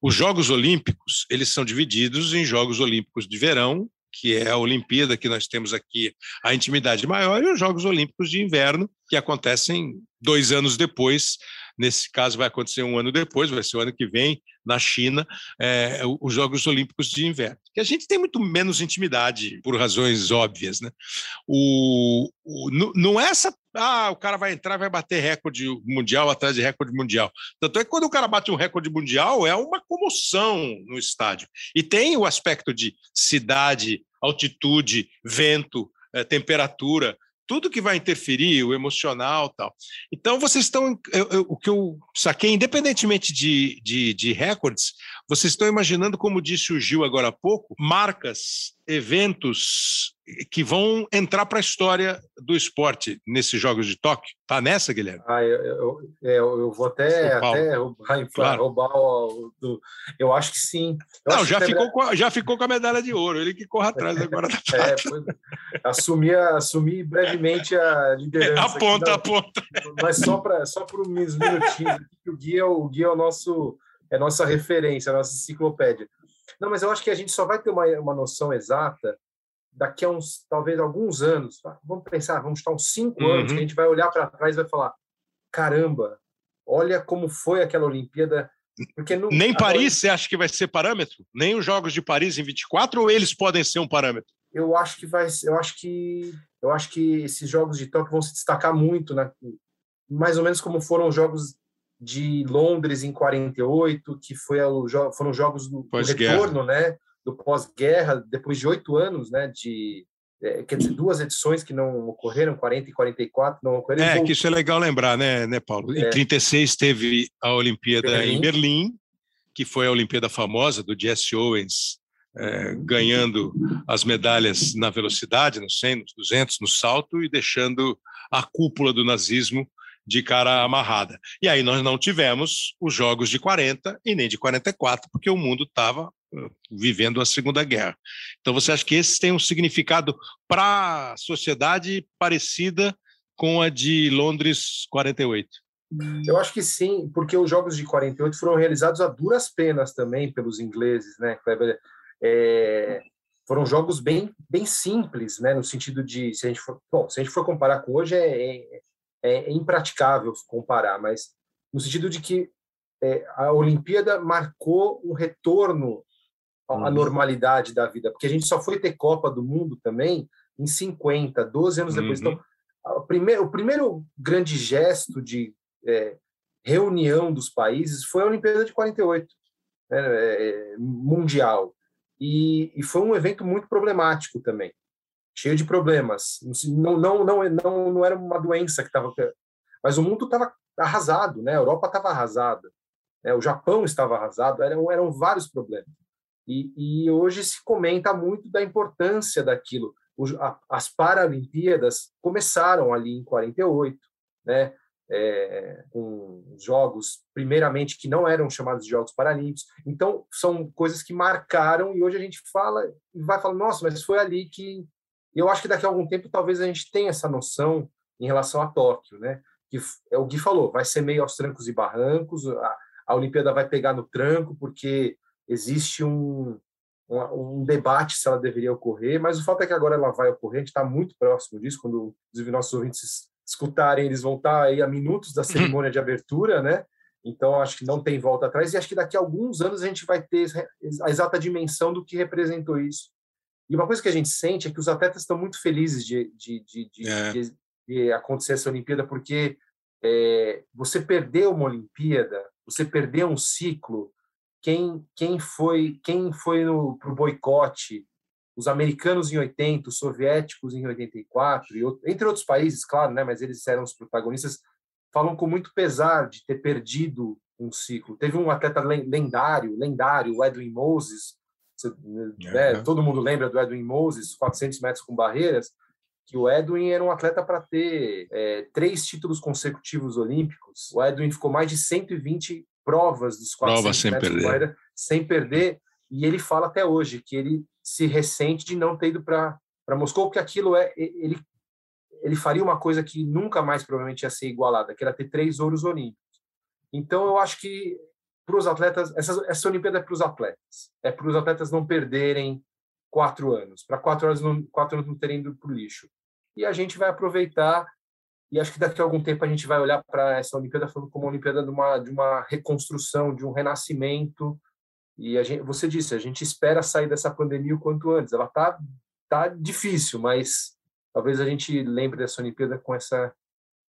[SPEAKER 1] Os Jogos Olímpicos eles são divididos em Jogos Olímpicos de Verão, que é a Olimpíada que nós temos aqui a intimidade maior, e os Jogos Olímpicos de Inverno, que acontecem dois anos depois nesse caso vai acontecer um ano depois, vai ser o ano que vem, na China, é, os Jogos Olímpicos de Inverno. Que a gente tem muito menos intimidade, por razões óbvias. Né? O, o, não é essa. Ah, o cara vai entrar vai bater recorde mundial atrás de recorde mundial. Tanto é que quando o cara bate um recorde mundial, é uma comoção no estádio. E tem o aspecto de cidade, altitude, vento, é, temperatura tudo que vai interferir, o emocional tal. Então, vocês estão. Eu, eu, o que eu saquei, independentemente de, de, de recordes, vocês estão imaginando, como disse o Gil agora há pouco, marcas, eventos que vão entrar para a história do esporte nesses Jogos de Tóquio. Tá nessa, Guilherme?
[SPEAKER 6] Ah, eu, eu, é, eu vou até, até roubar, claro. roubar o, do, Eu acho que sim.
[SPEAKER 1] Eu Não, já, ficou com a, já ficou com a medalha de ouro. Ele que corre atrás agora da
[SPEAKER 6] é, pois, assumir, assumir brevemente a liderança.
[SPEAKER 1] Aponta, aponta.
[SPEAKER 6] Mas só, pra, só por uns minutinhos. O Gui é o, o, Gui é o nosso é nossa referência, a nossa enciclopédia. Não, mas eu acho que a gente só vai ter uma, uma noção exata daqui a uns, talvez alguns anos. Vamos pensar, vamos estar uns cinco uhum. anos, que a gente vai olhar para trás e vai falar: caramba, olha como foi aquela Olimpíada.
[SPEAKER 1] Porque no, Nem Paris você acha que vai ser parâmetro? Nem os Jogos de Paris em 24 ou eles podem ser um parâmetro?
[SPEAKER 6] Eu acho que vai, eu acho que eu acho que esses jogos de Tóquio vão se destacar muito, né? mais ou menos como foram os jogos de Londres em 48, que foi o, foram os jogos do, do retorno, né? Do pós-guerra, depois de oito anos, né? De é, quer dizer, duas edições que não ocorreram, 40 e 44 não ocorreram.
[SPEAKER 1] É, que isso é legal lembrar, né, né Paulo? É. Em 36 teve a Olimpíada Berlim. em Berlim, que foi a Olimpíada famosa do Jesse Owens, é, ganhando as medalhas na velocidade, no 100, nos 200, no salto e deixando a cúpula do nazismo de cara amarrada. E aí nós não tivemos os jogos de 40 e nem de 44, porque o mundo estava vivendo a Segunda Guerra. Então você acha que esses têm um significado para a sociedade parecida com a de Londres 48?
[SPEAKER 6] Eu acho que sim, porque os jogos de 48 foram realizados a duras penas também pelos ingleses, né, Kleber? É, foram jogos bem, bem simples, né, no sentido de, se a gente for, bom, se a gente for comparar com hoje, é, é é, é impraticável comparar, mas no sentido de que é, a Olimpíada marcou um retorno à uhum. normalidade da vida, porque a gente só foi ter Copa do Mundo também em 50, 12 anos depois. Então, uhum. primeiro, o primeiro grande gesto de é, reunião dos países foi a Olimpíada de 48, né, é, mundial. E, e, foi um evento muito problemático também cheio de problemas. Não, não, não, não, não era uma doença que estava. Mas o mundo estava arrasado, né? A Europa estava arrasada, né? o Japão estava arrasado, eram, eram vários problemas. E, e hoje se comenta muito da importância daquilo. As Paralimpíadas começaram ali em 48, né? É, com jogos, primeiramente, que não eram chamados de Jogos Paralímpicos. Então, são coisas que marcaram e hoje a gente fala e vai falar, nossa, mas foi ali que e eu acho que daqui a algum tempo talvez a gente tenha essa noção em relação a Tóquio, né? Que é o Gui falou, vai ser meio aos trancos e barrancos, a, a Olimpíada vai pegar no tranco, porque existe um, um, um, debate se ela deveria ocorrer, mas o fato é que agora ela vai ocorrer, a gente está muito próximo disso, quando inclusive nossos ouvintes escutarem, eles vão estar aí a minutos da cerimônia de abertura, né? Então, acho que não tem volta atrás, e acho que daqui a alguns anos a gente vai ter a exata dimensão do que representou isso e uma coisa que a gente sente é que os atletas estão muito felizes de, de, de, de, é. de, de acontecer essa Olimpíada, porque é, você perdeu uma Olimpíada, você perdeu um ciclo. Quem, quem foi quem foi para o boicote? Os americanos em 80, os soviéticos em 84, e outro, entre outros países, claro, né, mas eles eram os protagonistas, falam com muito pesar de ter perdido um ciclo. Teve um atleta lendário, lendário, o Edwin Moses, você, né, uhum. Todo mundo lembra do Edwin Moses, 400 metros com barreiras, que o Edwin era um atleta para ter é, três títulos consecutivos olímpicos. O Edwin ficou mais de 120 provas dos 400 Prova sem metros perder. com barreira sem perder. E ele fala até hoje que ele se ressente de não ter ido para Moscou, porque aquilo é ele ele faria uma coisa que nunca mais provavelmente ia ser igualada, que era ter três ouros olímpicos. Então eu acho que para os atletas, essa, essa Olimpíada é para os atletas, é para os atletas não perderem quatro anos, para quatro anos não, quatro anos não terem ido para o lixo. E a gente vai aproveitar e acho que daqui a algum tempo a gente vai olhar para essa Olimpíada falando como uma Olimpíada de uma, de uma reconstrução, de um renascimento. E a gente, você disse, a gente espera sair dessa pandemia o quanto antes. Ela tá, tá difícil, mas talvez a gente lembre dessa Olimpíada com essa,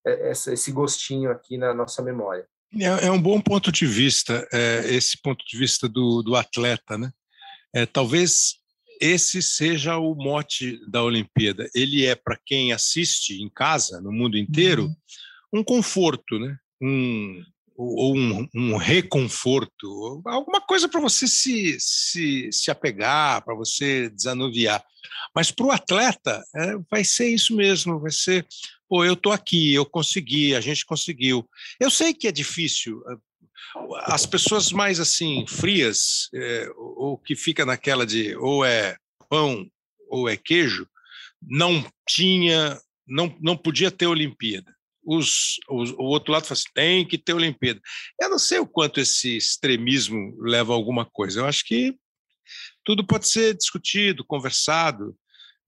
[SPEAKER 6] é, essa esse gostinho aqui na nossa memória.
[SPEAKER 1] É, é um bom ponto de vista, é, esse ponto de vista do, do atleta, né? É, talvez esse seja o mote da Olimpíada. Ele é para quem assiste em casa, no mundo inteiro, uhum. um conforto, né? Um, ou um, um reconforto, alguma coisa para você se, se, se apegar, para você desanuviar. Mas para o atleta, é, vai ser isso mesmo, vai ser, pô, eu estou aqui, eu consegui, a gente conseguiu. Eu sei que é difícil, as pessoas mais assim frias é, ou que fica naquela de ou é pão ou é queijo não tinha não não podia ter Olimpíada. Os, os, o outro lado fala assim, tem que ter Olimpíada. Eu não sei o quanto esse extremismo leva a alguma coisa. Eu acho que tudo pode ser discutido conversado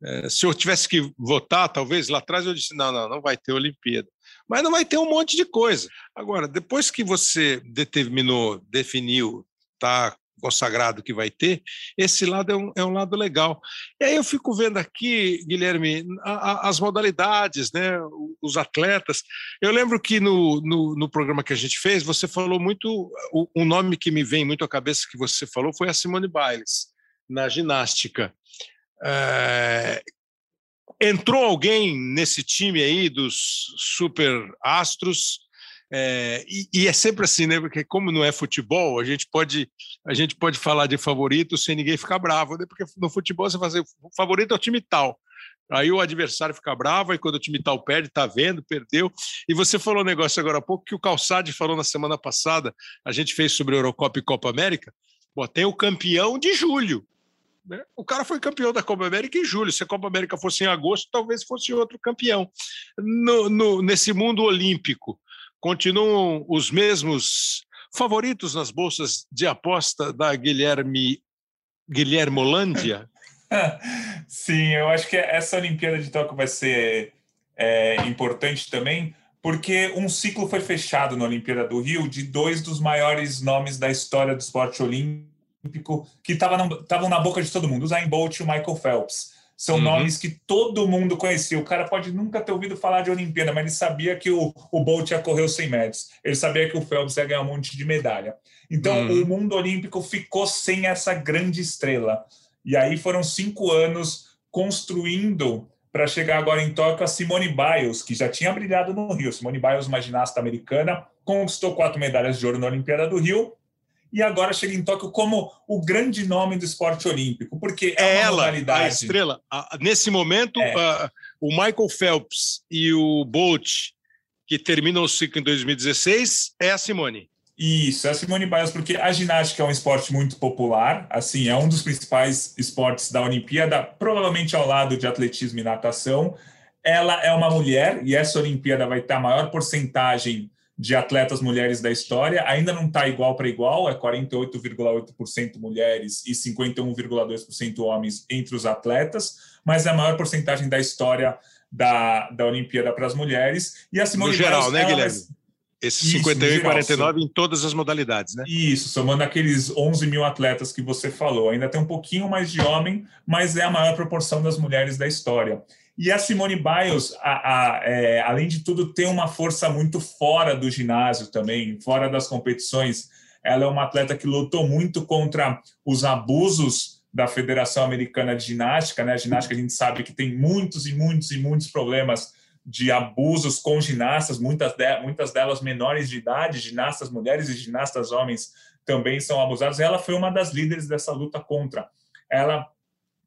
[SPEAKER 1] é, se eu tivesse que votar, talvez lá atrás eu disse: não, não, não vai ter Olimpíada. Mas não vai ter um monte de coisa. Agora, depois que você determinou, definiu, está consagrado que vai ter, esse lado é um, é um lado legal. E aí eu fico vendo aqui, Guilherme, a, a, as modalidades, né, os atletas. Eu lembro que no, no, no, programa que a gente fez, você falou muito. O, nome que me vem muito à cabeça que você falou foi a Simone Biles, na ginástica. É, entrou alguém nesse time aí dos super astros é, e, e, é sempre assim, né? Porque como não é futebol, a gente pode a gente pode falar de favorito sem ninguém ficar bravo, né? Porque no futebol você fazer o favorito é o time tal. Aí o adversário fica bravo, aí quando o time tal perde, tá vendo, perdeu. E você falou um negócio agora há pouco que o Calçade falou na semana passada, a gente fez sobre Eurocopa e Copa América. Bom, tem o campeão de julho. Né? O cara foi campeão da Copa América em julho. Se a Copa América fosse em agosto, talvez fosse outro campeão. No, no, nesse mundo olímpico, continuam os mesmos favoritos nas bolsas de aposta da Guilherme Guilhermolândia?
[SPEAKER 5] Sim, eu acho que essa Olimpíada de Tóquio vai ser é, importante também, porque um ciclo foi fechado na Olimpíada do Rio de dois dos maiores nomes da história do esporte olímpico olímpico que estavam na boca de todo mundo, o Zayn Bolt e o Michael Phelps. São uhum. nomes que todo mundo conhecia. O cara pode nunca ter ouvido falar de Olimpíada, mas ele sabia que o, o Bolt ia correr os 100 metros. Ele sabia que o Phelps ia ganhar um monte de medalha. Então, uhum. o mundo olímpico ficou sem essa grande estrela. E aí foram cinco anos construindo para chegar agora em Tóquio a Simone Biles, que já tinha brilhado no Rio. Simone Biles, uma ginasta americana, conquistou quatro medalhas de ouro na Olimpíada do Rio e agora chega em Tóquio como o grande nome do esporte olímpico, porque é,
[SPEAKER 1] é ela, modalidade... a estrela. Nesse momento, é. uh, o Michael Phelps e o Bolt, que terminam o ciclo em 2016, é a Simone.
[SPEAKER 5] Isso, é a Simone Biles, porque a ginástica é um esporte muito popular, assim, é um dos principais esportes da Olimpíada, provavelmente ao lado de atletismo e natação. Ela é uma mulher e essa Olimpíada vai ter a maior porcentagem de atletas mulheres da história, ainda não está igual para igual, é 48,8% mulheres e 51,2% homens entre os atletas, mas é a maior porcentagem da história da, da Olimpíada para as mulheres. E a Simone
[SPEAKER 1] no geral, Biles, né, Guilherme? Esses 51 e 49 em todas as modalidades, né?
[SPEAKER 5] Isso, somando aqueles 11 mil atletas que você falou. Ainda tem um pouquinho mais de homem, mas é a maior proporção das mulheres da história. E a Simone Biles, a, a, é, além de tudo, tem uma força muito fora do ginásio também, fora das competições. Ela é uma atleta que lutou muito contra os abusos da Federação Americana de Ginástica. Né? A ginástica a gente sabe que tem muitos e muitos e muitos problemas de abusos com ginastas, muitas, de, muitas delas menores de idade, ginastas mulheres e ginastas homens também são abusados. Ela foi uma das líderes dessa luta contra. Ela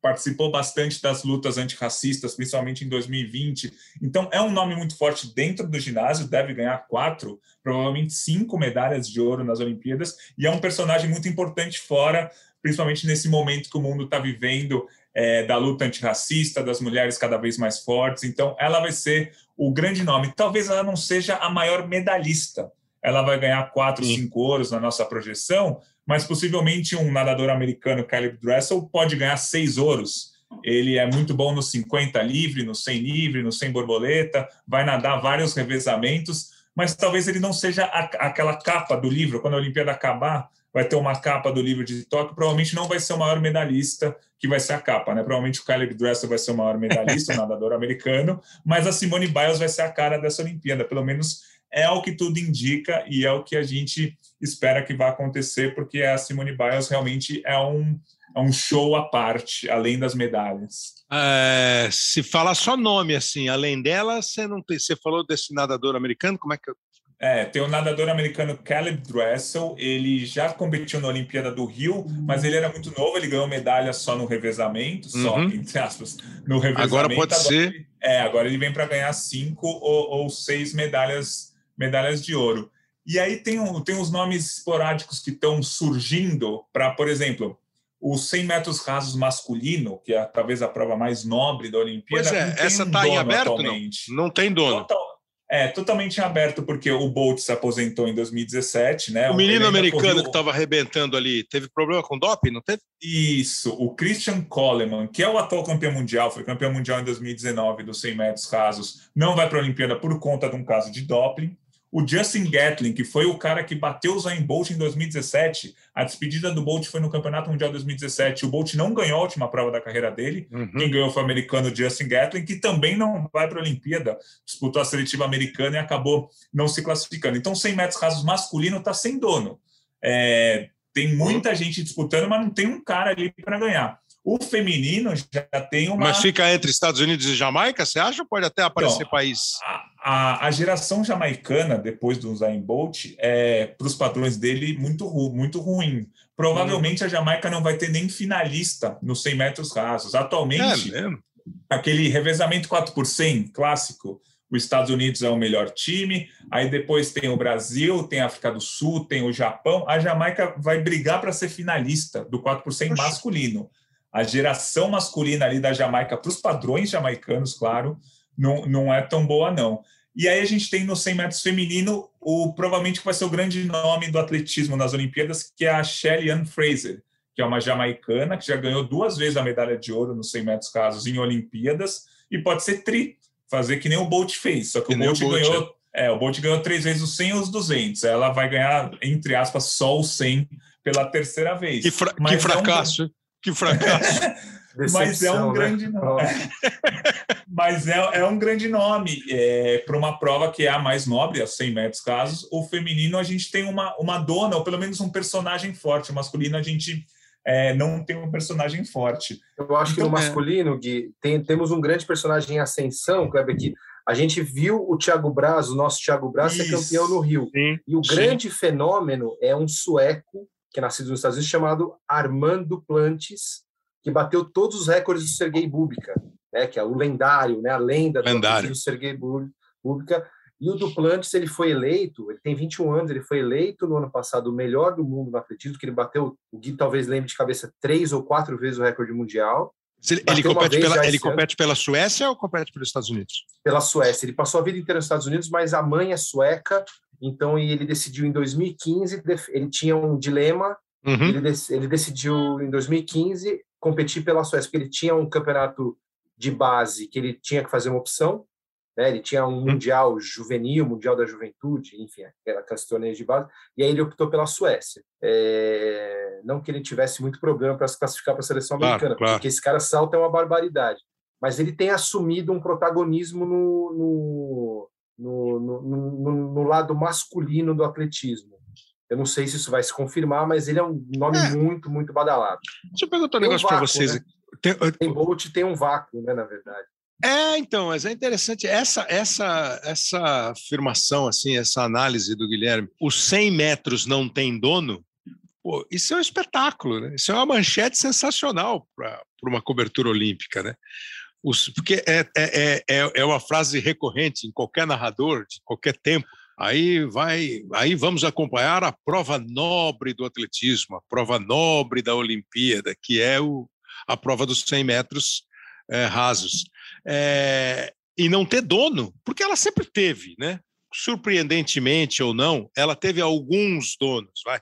[SPEAKER 5] participou bastante das lutas antirracistas, principalmente em 2020. Então, é um nome muito forte dentro do ginásio, deve ganhar quatro, provavelmente cinco medalhas de ouro nas Olimpíadas, e é um personagem muito importante fora, principalmente nesse momento que o mundo está vivendo é, da luta antirracista, das mulheres cada vez mais fortes. Então, ela vai ser o grande nome. Talvez ela não seja a maior medalhista. Ela vai ganhar quatro, Sim. cinco ouros na nossa projeção, mas possivelmente um nadador americano, Caleb Dressel, pode ganhar seis ouros. ele é muito bom no 50 livre, no 100 livre, no 100 borboleta, vai nadar vários revezamentos, mas talvez ele não seja a, aquela capa do livro. Quando a Olimpíada acabar, vai ter uma capa do livro de Tóquio, provavelmente não vai ser o maior medalhista que vai ser a capa, né? Provavelmente o Caleb Dressel vai ser o maior medalhista, o nadador americano, mas a Simone Biles vai ser a cara dessa Olimpíada, pelo menos é o que tudo indica e é o que a gente espera que vá acontecer, porque a Simone Biles realmente é um, é um show à parte, além das medalhas.
[SPEAKER 1] É, se falar só nome, assim, além dela, você não tem, você falou desse nadador americano, como é que
[SPEAKER 5] é, tem o nadador americano Caleb Dressel, ele já competiu na Olimpíada do Rio, mas ele era muito novo, ele ganhou medalha só no revezamento, uhum. só, entre aspas, no revezamento.
[SPEAKER 1] Agora pode agora ser.
[SPEAKER 5] É, agora ele vem para ganhar cinco ou, ou, seis medalhas, medalhas de ouro. E aí tem, um, tem uns nomes esporádicos que estão surgindo para, por exemplo, os 100 metros rasos masculino, que é talvez a prova mais nobre da Olimpíada.
[SPEAKER 1] Pois é, essa está um em aberto, atualmente. não? Não tem dono. Total,
[SPEAKER 5] é, totalmente aberto, porque o Bolt se aposentou em 2017, né?
[SPEAKER 1] O menino americano correu... que estava arrebentando ali, teve problema com doping, não teve?
[SPEAKER 5] Isso, o Christian Coleman, que é o atual campeão mundial, foi campeão mundial em 2019 dos 100 metros rasos, não vai para a Olimpíada por conta de um caso de doping. O Justin Gatlin, que foi o cara que bateu o Zayn Bolt em 2017, a despedida do Bolt foi no Campeonato Mundial 2017. O Bolt não ganhou a última prova da carreira dele. Uhum. Quem ganhou foi o americano Justin Gatlin, que também não vai para a Olimpíada. Disputou a seletiva americana e acabou não se classificando. Então, 100 metros rasos masculino está sem dono. É, tem muita gente disputando, mas não tem um cara ali para ganhar. O feminino já tem uma.
[SPEAKER 1] Mas fica entre Estados Unidos e Jamaica, você acha ou pode até aparecer então, país?
[SPEAKER 5] A, a, a, geração jamaicana, depois do Zayn Bolt, é, para os padrões dele, muito, ru, muito ruim. Provavelmente hum. a Jamaica não vai ter nem finalista nos 100 metros rasos. Atualmente, é aquele revezamento 4 por 100 clássico, os Estados Unidos é o melhor time, aí depois tem o Brasil, tem a África do Sul, tem o Japão. A Jamaica vai brigar para ser finalista do 4 por 100 masculino a geração masculina ali da Jamaica, para os padrões jamaicanos, claro, não, não é tão boa, não. E aí a gente tem no 100 metros feminino o provavelmente que vai ser o grande nome do atletismo nas Olimpíadas, que é a Shelly Ann Fraser, que é uma jamaicana que já ganhou duas vezes a medalha de ouro nos 100 metros casos em Olimpíadas e pode ser tri, fazer que nem o Bolt fez, só que, que o Bolt, o Bolt ganhou é. é. o Bolt ganhou três vezes os 100 e os 200. Ela vai ganhar entre aspas só o 100 pela terceira vez.
[SPEAKER 1] Que, fra que fracasso. É um... Que fracasso.
[SPEAKER 5] Mas é um né? grande nome. Mas é, é um grande nome é, para uma prova que é a mais nobre, a 100 metros casos. O feminino, a gente tem uma, uma dona, ou pelo menos um personagem forte. O masculino, a gente é, não tem um personagem forte.
[SPEAKER 6] Eu acho então, que no é. masculino, Gui, tem, temos um grande personagem em ascensão, Kleber, que a gente viu o Thiago Braz, o nosso Thiago Braz, ser campeão no Rio. Sim, e o sim. grande fenômeno é um sueco que é nascido nos Estados Unidos, chamado Armando Plantes, que bateu todos os recordes do Sergei Bubka, né, que é o lendário, né, a lenda
[SPEAKER 1] lendário.
[SPEAKER 6] do Sergei Bubka. E o Duplantis, ele foi eleito, ele tem 21 anos, ele foi eleito no ano passado o melhor do mundo no atletismo, que ele bateu, o Gui talvez lembre de cabeça, três ou quatro vezes o recorde mundial.
[SPEAKER 1] Ele, ele compete, pela, ele compete pela Suécia ou compete pelos Estados Unidos?
[SPEAKER 6] Pela Suécia. Ele passou a vida inteira nos Estados Unidos, mas a mãe é sueca então, ele decidiu em 2015, ele tinha um dilema, uhum. ele, ele, decidiu em 2015 competir pela Suécia, porque ele tinha um campeonato de base que ele tinha que fazer uma opção, né? ele tinha um uhum. mundial juvenil, mundial da juventude, enfim, aquelas torneios de base, e aí ele optou pela Suécia. É... Não que ele tivesse muito problema para se classificar para a seleção claro, americana, claro. porque esse cara salta é uma barbaridade, mas ele tem assumido um protagonismo no, no no, no, no, no, lado masculino do atletismo. Eu não sei se isso vai se confirmar, mas ele é um nome é. muito, muito badalado.
[SPEAKER 1] Deixa eu perguntar um negócio um para vocês. Né?
[SPEAKER 6] Tem, tem Bolt tem um vácuo, né, na verdade.
[SPEAKER 1] É, então, mas é interessante essa essa essa afirmação assim, essa análise do Guilherme. Os 100 metros não tem dono. Pô, isso é um espetáculo, né? Isso é uma manchete sensacional para uma cobertura olímpica, né? Os, porque é, é, é, é uma frase recorrente em qualquer narrador, de qualquer tempo. Aí vai, aí vamos acompanhar a prova nobre do atletismo, a prova nobre da Olimpíada, que é o, a prova dos 100 metros é, rasos. É, e não ter dono, porque ela sempre teve, né? Surpreendentemente ou não, ela teve alguns donos, vai.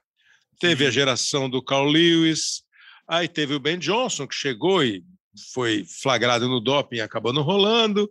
[SPEAKER 1] Teve a geração do Carl Lewis, aí teve o Ben Johnson, que chegou e foi flagrado no doping, acabou não rolando.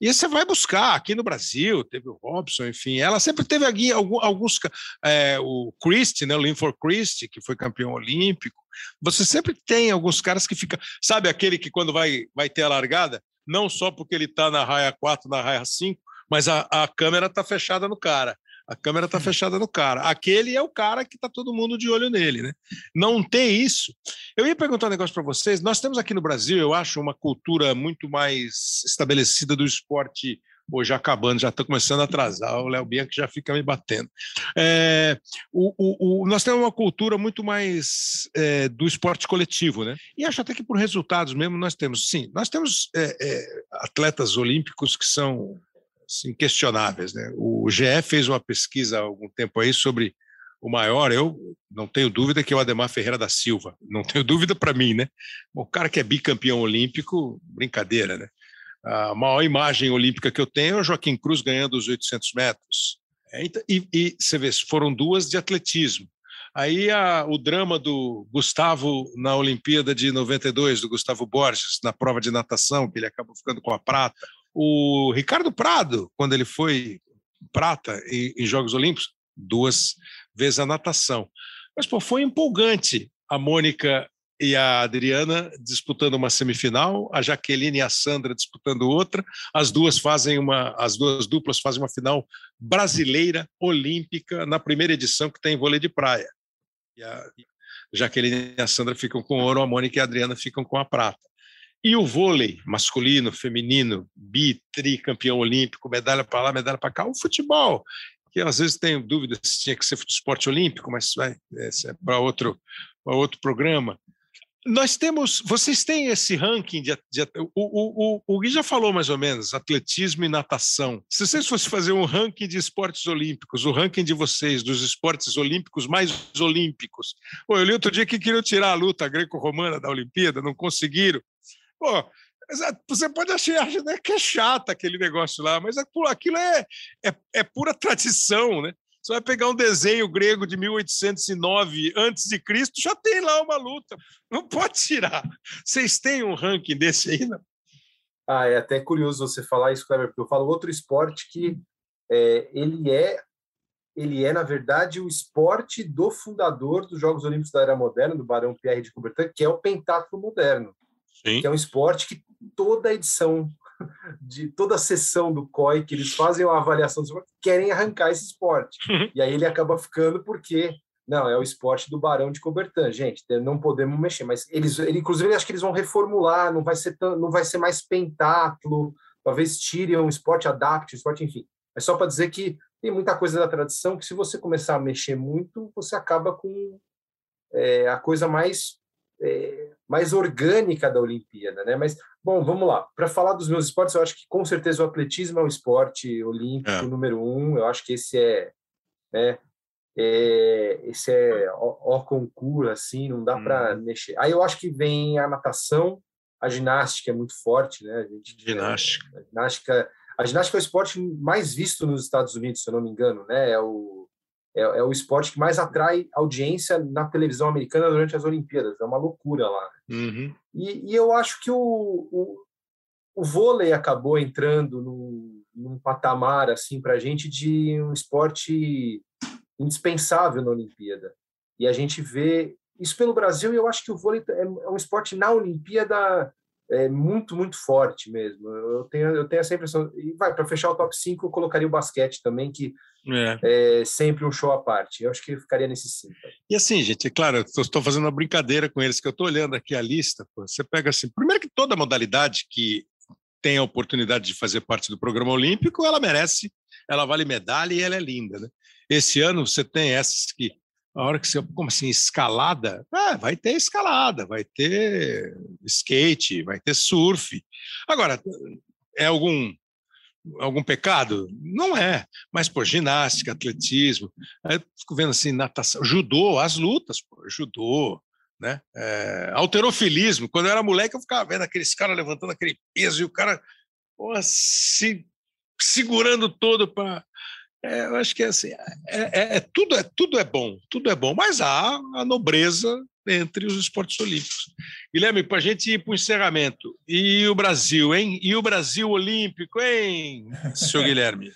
[SPEAKER 1] E você vai buscar aqui no Brasil, teve o Robson, enfim, ela sempre teve aqui alguns, é, o Christie, né, o Linford Christie, que foi campeão olímpico. Você sempre tem alguns caras que ficam, sabe aquele que quando vai, vai ter a largada, não só porque ele está na raia 4, na raia 5, mas a, a câmera está fechada no cara. A câmera está fechada no cara. Aquele é o cara que está todo mundo de olho nele, né? Não tem isso. Eu ia perguntar um negócio para vocês. Nós temos aqui no Brasil, eu acho, uma cultura muito mais estabelecida do esporte hoje acabando, já está começando a atrasar, o Léo Bianchi já fica me batendo. É, o, o, o, nós temos uma cultura muito mais é, do esporte coletivo, né? E acho até que por resultados mesmo nós temos, sim, nós temos é, é atletas olímpicos que são assim, questionáveis. Né? O GE fez uma pesquisa há algum tempo aí sobre o maior, eu não tenho dúvida que é o Ademar Ferreira da Silva. Não tenho dúvida para mim, né? O cara que é bicampeão olímpico, brincadeira, né? A maior imagem olímpica que eu tenho é o Joaquim Cruz ganhando os 800 metros. É, então, e, e você vê, foram duas de atletismo. Aí a, o drama do Gustavo na Olimpíada de 92, do Gustavo Borges, na prova de natação, que ele acabou ficando com a prata. O Ricardo Prado, quando ele foi prata em, em Jogos Olímpicos, duas vezes a natação. Mas pô, foi empolgante a Mônica e a Adriana disputando uma semifinal, a Jaqueline e a Sandra disputando outra. As duas fazem uma, as duas duplas fazem uma final brasileira olímpica na primeira edição que tem vôlei de praia. E a Jaqueline e a Sandra ficam com ouro, a Mônica e a Adriana ficam com a prata. E o vôlei masculino, feminino, bi, tri, campeão olímpico, medalha para lá, medalha para cá. O futebol, que às vezes tenho dúvidas se tinha que ser esporte olímpico, mas vai, é, é para outro, outro programa. Nós temos, vocês têm esse ranking de, de o, o, o, o Gui já falou mais ou menos, atletismo e natação. Se vocês fossem fazer um ranking de esportes olímpicos, o ranking de vocês dos esportes olímpicos mais olímpicos. Pô, eu li outro dia que queriam tirar a luta greco-romana da Olimpíada, não conseguiram. Pô, você pode achar né, que é chato aquele negócio lá, mas aquilo é, é, é pura tradição, né? Você vai pegar um desenho grego de 1809 antes de Cristo, já tem lá uma luta. Não pode tirar. Vocês têm um ranking desse aí, não?
[SPEAKER 6] Ah, é até curioso você falar isso, Kleber, porque eu falo outro esporte que é, ele é ele é, na verdade, o esporte do fundador dos Jogos Olímpicos da Era Moderna, do Barão Pierre de Coubertin, que é o pentatlo moderno. Sim. que é um esporte que toda edição de toda a sessão do COI que eles fazem uma avaliação do esporte, querem arrancar esse esporte. Uhum. E aí ele acaba ficando porque não, é o esporte do Barão de Coubertin, gente, não podemos mexer, mas eles, ele, inclusive, acho que eles vão reformular, não vai ser tão, não vai ser mais pentatlo, talvez tirem um esporte adapte, um esporte, enfim. É só para dizer que tem muita coisa da tradição que se você começar a mexer muito, você acaba com é, a coisa mais é, mais orgânica da Olimpíada, né? Mas, bom, vamos lá. Para falar dos meus esportes, eu acho que com certeza o atletismo é o esporte olímpico é. número um. Eu acho que esse é, né? É, esse é o, concurso, assim, não dá hum. para mexer. Aí eu acho que vem a natação, a ginástica é muito forte, né? A gente,
[SPEAKER 1] ginástica.
[SPEAKER 6] a ginástica. A ginástica é o esporte mais visto nos Estados Unidos, se eu não me engano, né? É o é, é, o esporte que mais atrai audiência na televisão americana durante as Olimpíadas. É uma loucura lá.
[SPEAKER 1] Uhum.
[SPEAKER 6] E, e, eu acho que o, o, o vôlei acabou entrando num, num patamar assim para a gente de um esporte indispensável na Olimpíada. E a gente vê isso pelo Brasil. E eu acho que o vôlei é, é um esporte na Olimpíada é muito, muito forte mesmo. Eu tenho, eu tenho essa impressão. E vai, para fechar o top 5, eu colocaria o basquete também, que é. é sempre um show à parte. Eu acho que ficaria nesse 5.
[SPEAKER 1] E assim, gente, é claro, eu estou fazendo uma brincadeira com eles, que eu estou olhando aqui a lista. Pô, você pega assim, primeiro que toda modalidade que tem a oportunidade de fazer parte do programa olímpico, ela merece, ela vale medalha e ela é linda, né? Esse ano você tem essas que a hora que você, como assim, escalada, ah, vai ter escalada, vai ter skate, vai ter surf. Agora, é algum algum pecado? Não é. Mas, por ginástica, atletismo, aí fico vendo assim, natação, judô, as lutas, pô, judô, né? É, alterofilismo. Quando eu era moleque, eu ficava vendo aqueles caras levantando aquele peso e o cara pô, se segurando todo para é, eu acho que é assim, é, é, é, tudo, é, tudo é bom, tudo é bom, mas há a nobreza entre os esportes olímpicos. Guilherme, para a gente ir para o encerramento, e o Brasil, hein? E o Brasil olímpico, hein, senhor Guilherme?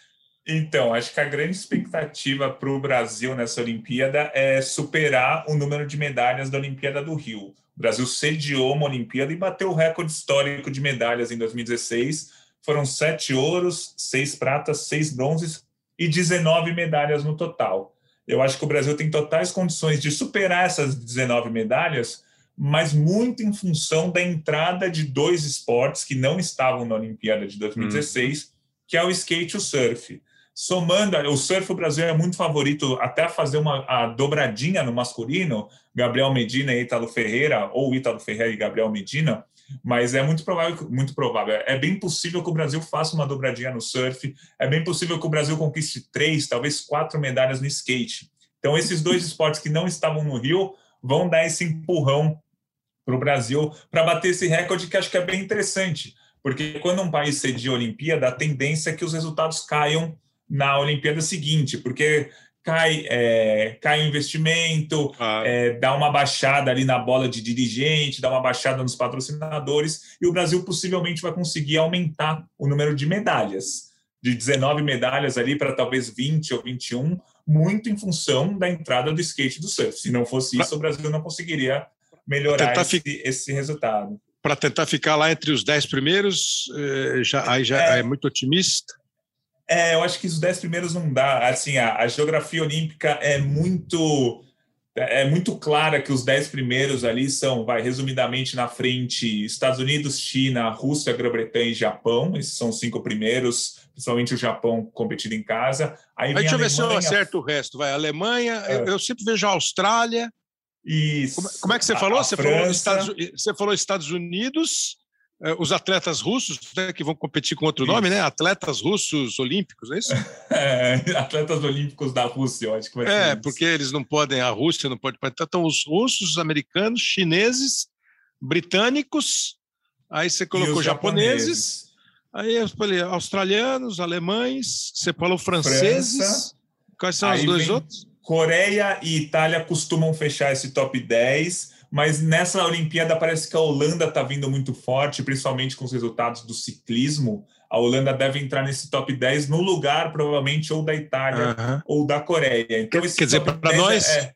[SPEAKER 5] Então, acho que a grande expectativa para o Brasil nessa Olimpíada é superar o número de medalhas da Olimpíada do Rio. O Brasil sediou uma Olimpíada e bateu o recorde histórico de medalhas em 2016. Foram sete ouros, seis pratas, seis bronzes e 19 medalhas no total. Eu acho que o Brasil tem totais condições de superar essas 19 medalhas, mas muito em função da entrada de dois esportes que não estavam na Olimpíada de 2016, hum. que é o skate e o surf somando, o surf o Brasil é muito favorito até fazer uma a dobradinha no masculino, Gabriel Medina e Ítalo Ferreira, ou Ítalo Ferreira e Gabriel Medina, mas é muito provável, muito provável, é bem possível que o Brasil faça uma dobradinha no surf, é bem possível que o Brasil conquiste três, talvez quatro medalhas no skate. Então, esses dois esportes que não estavam no Rio vão dar esse empurrão para o Brasil para bater esse recorde que acho que é bem interessante, porque quando um país cedia a Olimpíada, a tendência é que os resultados caiam na Olimpíada seguinte, porque cai, é, cai o investimento, é, dá uma baixada ali na bola de dirigente, dá uma baixada nos patrocinadores, e o Brasil possivelmente vai conseguir aumentar o número de medalhas, de 19 medalhas ali para talvez 20 ou 21, muito em função da entrada do skate do surf. Se não fosse isso, o Brasil não conseguiria melhorar esse, fi... esse resultado.
[SPEAKER 1] Para tentar ficar lá entre os 10 primeiros, eh, já, aí já é, é muito otimista?
[SPEAKER 5] É, eu acho que os dez primeiros não dá. Assim, a, a geografia olímpica é muito é muito clara que os dez primeiros ali são, vai resumidamente na frente, Estados Unidos, China, Rússia, Grã-Bretanha e Japão. Esses são os cinco primeiros, principalmente o Japão competindo em casa.
[SPEAKER 1] Aí deixa eu ver se eu acerto o resto. Vai Alemanha, é. eu, eu, sempre vejo a Austrália.
[SPEAKER 5] Isso.
[SPEAKER 1] Como, como é que você falou? você, falou Estados, você falou Estados Unidos, os atletas russos, né, que vão competir com outro nome, né? Atletas russos olímpicos, é isso?
[SPEAKER 5] É, atletas olímpicos da Rússia, eu acho que vai
[SPEAKER 1] ser. É, isso. porque eles não podem, a Rússia não pode. Então, os russos, os americanos, chineses, britânicos, aí você colocou japoneses, japoneses, aí eu falei australianos, alemães, você falou franceses. França, Quais são os dois outros?
[SPEAKER 5] Coreia e Itália costumam fechar esse top 10 mas nessa Olimpíada parece que a Holanda está vindo muito forte, principalmente com os resultados do ciclismo. A Holanda deve entrar nesse top 10 no lugar, provavelmente, ou da Itália ou da Coreia.
[SPEAKER 1] Então, Quer dizer, para nós, é,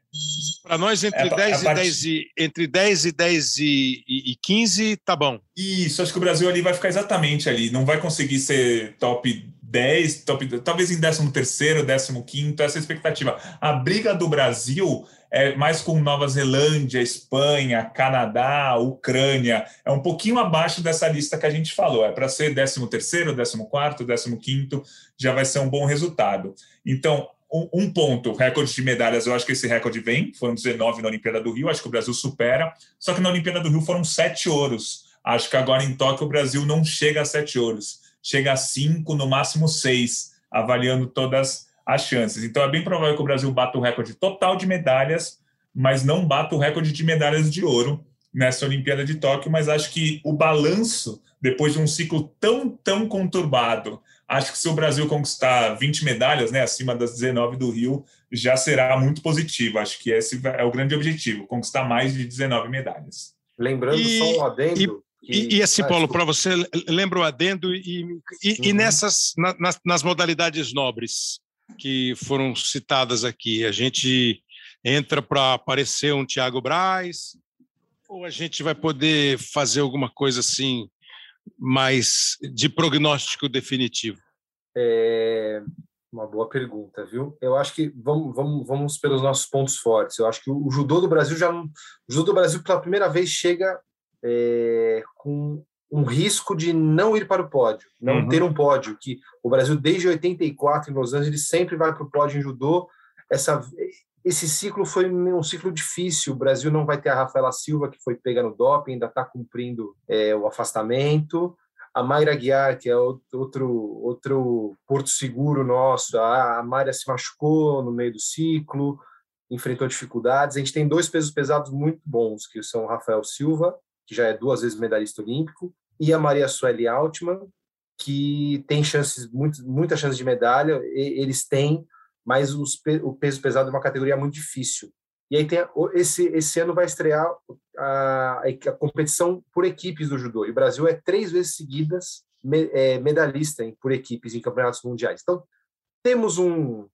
[SPEAKER 1] para nós entre, é, 10 e 10 e, entre 10 e 10 e, e, e 15, tá bom.
[SPEAKER 5] Isso, acho que o Brasil ali vai ficar exatamente ali. Não vai conseguir ser top 10, top, talvez em 13 terceiro, 15 quinto, essa é a expectativa. A briga do Brasil é mais com Nova Zelândia, Espanha, Canadá, Ucrânia, é um pouquinho abaixo dessa lista que a gente falou. É para ser 13 terceiro, 14 15 já vai ser um bom resultado. Então, um ponto, recorde de medalhas, eu acho que esse recorde vem, foram 19 na Olimpíada do Rio, acho que o Brasil supera, só que na Olimpíada do Rio foram sete ouros. Acho que agora em Tóquio o Brasil não chega a sete ouros, chega a cinco, no máximo seis, avaliando todas as chances. Então é bem provável que o Brasil bata o recorde total de medalhas, mas não bata o recorde de medalhas de ouro nessa Olimpíada de Tóquio. Mas acho que o balanço, depois de um ciclo tão, tão conturbado, acho que se o Brasil conquistar 20 medalhas, né, acima das 19 do Rio, já será muito positivo. Acho que esse é o grande objetivo, conquistar mais de 19 medalhas.
[SPEAKER 6] Lembrando e, só um adendo.
[SPEAKER 1] E... E, ah, Paulo, para você, lembra o adendo e, e, uhum. e nessas, na, nas, nas, modalidades nobres, que foram citadas aqui. A gente entra para aparecer um Thiago Braz ou a gente vai poder fazer alguma coisa assim mais de prognóstico definitivo?
[SPEAKER 6] É uma boa pergunta, viu? Eu acho que vamos, vamos, vamos pelos nossos pontos fortes. Eu acho que o judô do Brasil já o judô do Brasil pela primeira vez chega é, com um risco de não ir para o pódio, não uhum. ter um pódio, que o Brasil desde 84 em Los Angeles sempre vai para o pódio em judô. Essa, esse ciclo foi um ciclo difícil. O Brasil não vai ter a Rafaela Silva que foi pega no doping, ainda está cumprindo é, o afastamento. A Mayra Guiar, que é outro outro porto seguro nosso, a, a Mayra se machucou no meio do ciclo, enfrentou dificuldades. A gente tem dois pesos pesados muito bons, que são o Rafael Silva que já é duas vezes medalhista olímpico, e a Maria Sueli Altman, que tem chances, muito, muitas chances de medalha, eles têm, mas os, o peso pesado é uma categoria muito difícil. E aí tem esse, esse ano vai estrear a, a, competição por equipes do judô. E o Brasil é três vezes seguidas me, é, medalhista em, por equipes em campeonatos mundiais. Então, temos um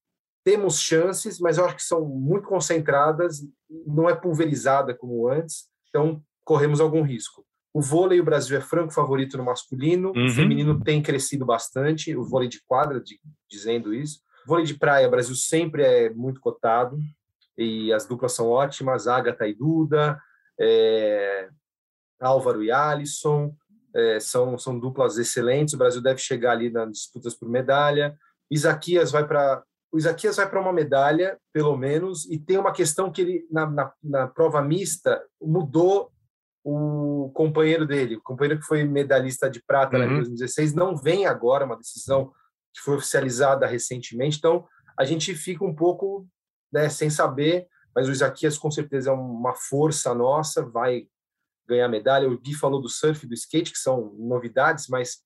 [SPEAKER 6] temos chances, mas eu acho que são muito concentradas, não é pulverizada como antes, então corremos algum risco. O vôlei, o Brasil é franco favorito no masculino, uhum. o feminino tem crescido bastante, o vôlei de quadra, de, dizendo isso. O vôlei de praia, o Brasil sempre é muito cotado, e as duplas são ótimas, Agatha e Duda, é, Álvaro e Alisson, é, são, são duplas excelentes, o Brasil deve chegar ali nas disputas por medalha. Isaquias vai para o Isaquias vai para uma medalha, pelo menos, e tem uma questão que ele, na, na, na, prova mista, mudou o companheiro dele, o companheiro que foi medalhista de prata uhum. em 2016, não vem agora, uma decisão que foi oficializada recentemente, então a gente fica um pouco né, sem saber, mas o Isaquias com certeza é uma força nossa, vai ganhar medalha. O Gui falou do surf e do skate, que são novidades, mas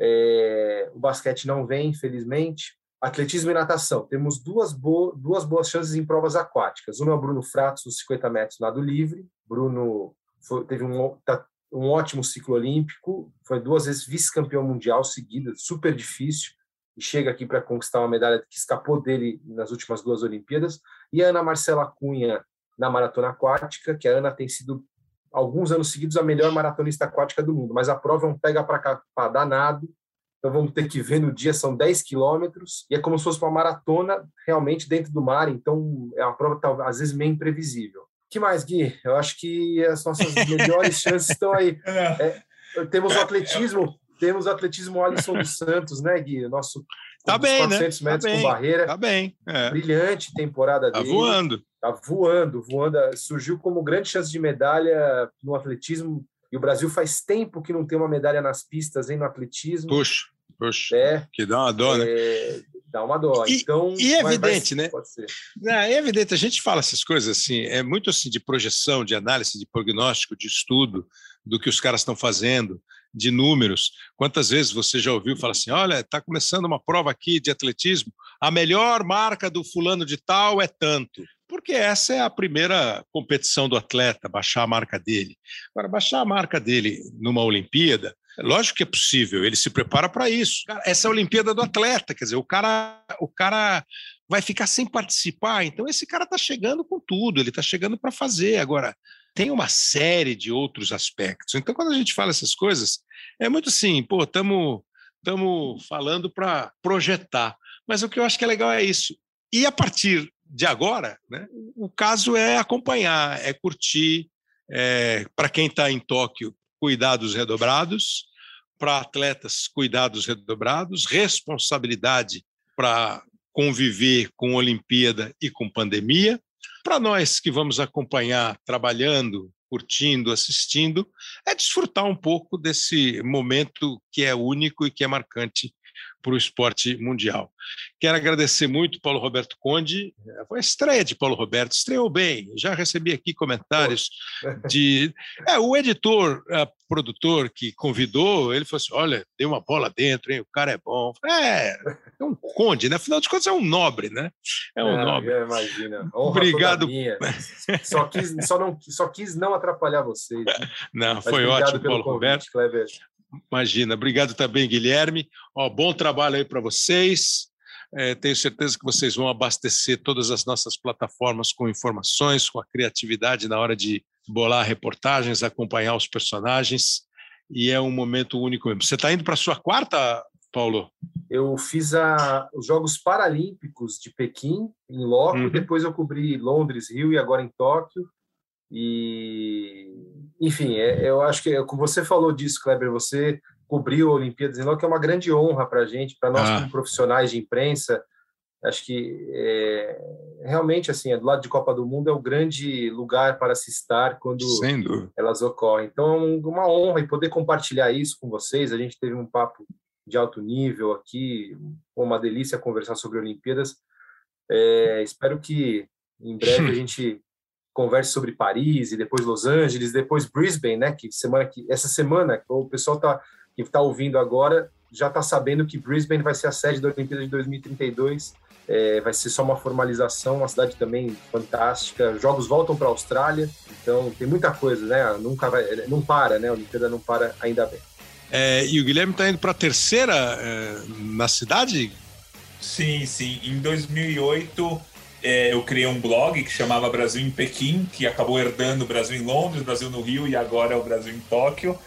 [SPEAKER 6] é, o basquete não vem, infelizmente. Atletismo e natação. Temos duas, bo duas boas chances em provas aquáticas. Uma é o Bruno Fratos, nos 50 metros nado livre. Bruno foi, teve um, tá, um ótimo ciclo olímpico, foi duas vezes vice-campeão mundial seguida, super difícil e chega aqui para conquistar uma medalha que escapou dele nas últimas duas Olimpíadas. E a Ana Marcela Cunha na maratona aquática, que a Ana tem sido alguns anos seguidos a melhor maratonista aquática do mundo, mas a prova é um pega para danado. Então vamos ter que ver no dia, são 10 quilômetros, e é como se fosse uma maratona realmente dentro do mar, então é uma prova às vezes meio imprevisível. Que mais, Gui? Eu acho que as nossas melhores chances estão aí. É, temos o atletismo, temos o atletismo Alisson dos Santos, né, Gui? Nosso
[SPEAKER 1] tá bem, 400
[SPEAKER 6] né?
[SPEAKER 1] Tá
[SPEAKER 6] metros
[SPEAKER 1] tá
[SPEAKER 6] com barreira.
[SPEAKER 1] Tá bem.
[SPEAKER 6] É. Brilhante temporada
[SPEAKER 1] tá
[SPEAKER 6] dele.
[SPEAKER 1] Tá voando.
[SPEAKER 6] Tá voando, voando. Surgiu como grande chance de medalha no atletismo. E o Brasil faz tempo que não tem uma medalha nas pistas, hein, no atletismo.
[SPEAKER 1] Puxa, puxa. É, que dá uma dó, né?
[SPEAKER 6] É, dá uma dó.
[SPEAKER 1] E,
[SPEAKER 6] então,
[SPEAKER 1] e é evidente, vai, né? Pode ser. Não, é evidente, a gente fala essas coisas assim, é muito assim de projeção, de análise, de prognóstico, de estudo do que os caras estão fazendo de números. Quantas vezes você já ouviu falar assim: olha, está começando uma prova aqui de atletismo, a melhor marca do fulano de tal é tanto. Porque essa é a primeira competição do atleta, baixar a marca dele. Agora, baixar a marca dele numa Olimpíada, lógico que é possível, ele se prepara para isso. Essa é a Olimpíada do atleta, quer dizer, o cara, o cara vai ficar sem participar, então esse cara está chegando com tudo, ele está chegando para fazer. Agora, tem uma série de outros aspectos. Então, quando a gente fala essas coisas, é muito assim, pô, estamos falando para projetar. Mas o que eu acho que é legal é isso. E a partir de agora, né, o caso é acompanhar, é curtir. É, para quem está em Tóquio, cuidados redobrados. Para atletas, cuidados redobrados. Responsabilidade para conviver com Olimpíada e com pandemia. Para nós que vamos acompanhar trabalhando, curtindo, assistindo, é desfrutar um pouco desse momento que é único e que é marcante para o esporte mundial. Quero agradecer muito Paulo Roberto Conde. Foi a estreia de Paulo Roberto, estreou bem. Já recebi aqui comentários de. É, o editor, produtor que convidou, ele falou assim: olha, deu uma bola dentro, hein? o cara é bom. É, é um conde, né? Afinal de contas, é um nobre, né? É um é, nobre.
[SPEAKER 6] Imagina.
[SPEAKER 1] Honra obrigado.
[SPEAKER 6] Só quis, só, não, só quis não atrapalhar vocês. Né?
[SPEAKER 1] Não, Mas foi ótimo, Paulo convite, Roberto. Kleber. Imagina. Obrigado também, Guilherme. Ó, bom trabalho aí para vocês. É, tenho certeza que vocês vão abastecer todas as nossas plataformas com informações, com a criatividade na hora de bolar reportagens, acompanhar os personagens. E é um momento único mesmo. Você está indo para a sua quarta, Paulo?
[SPEAKER 6] Eu fiz a, os Jogos Paralímpicos de Pequim, em loco, uhum. depois eu cobri Londres, Rio e agora em Tóquio. E, enfim, é, eu acho que, como você falou disso, Kleber, você cobriu a Olimpíadas em que é uma grande honra para a gente, para nós ah. como profissionais de imprensa. Acho que é, realmente, assim, do lado de Copa do Mundo é o grande lugar para se estar quando elas ocorrem. Então, é uma honra e poder compartilhar isso com vocês. A gente teve um papo de alto nível aqui, uma delícia conversar sobre Olimpíadas. É, espero que em breve a gente converse sobre Paris e depois Los Angeles, depois Brisbane, né? Que semana que essa semana o pessoal tá que está ouvindo agora já está sabendo que Brisbane vai ser a sede da Olimpíada de 2032 é, vai ser só uma formalização, uma cidade também fantástica. Jogos voltam para a Austrália, então tem muita coisa, né? Nunca vai, não para, né? A Olimpíada não para ainda bem.
[SPEAKER 1] É, e o Guilherme está indo para a terceira é, na cidade?
[SPEAKER 5] Sim, sim. Em 2008 é, eu criei um blog que chamava Brasil em Pequim, que acabou herdando Brasil em Londres, Brasil no Rio e agora é o Brasil em Tóquio.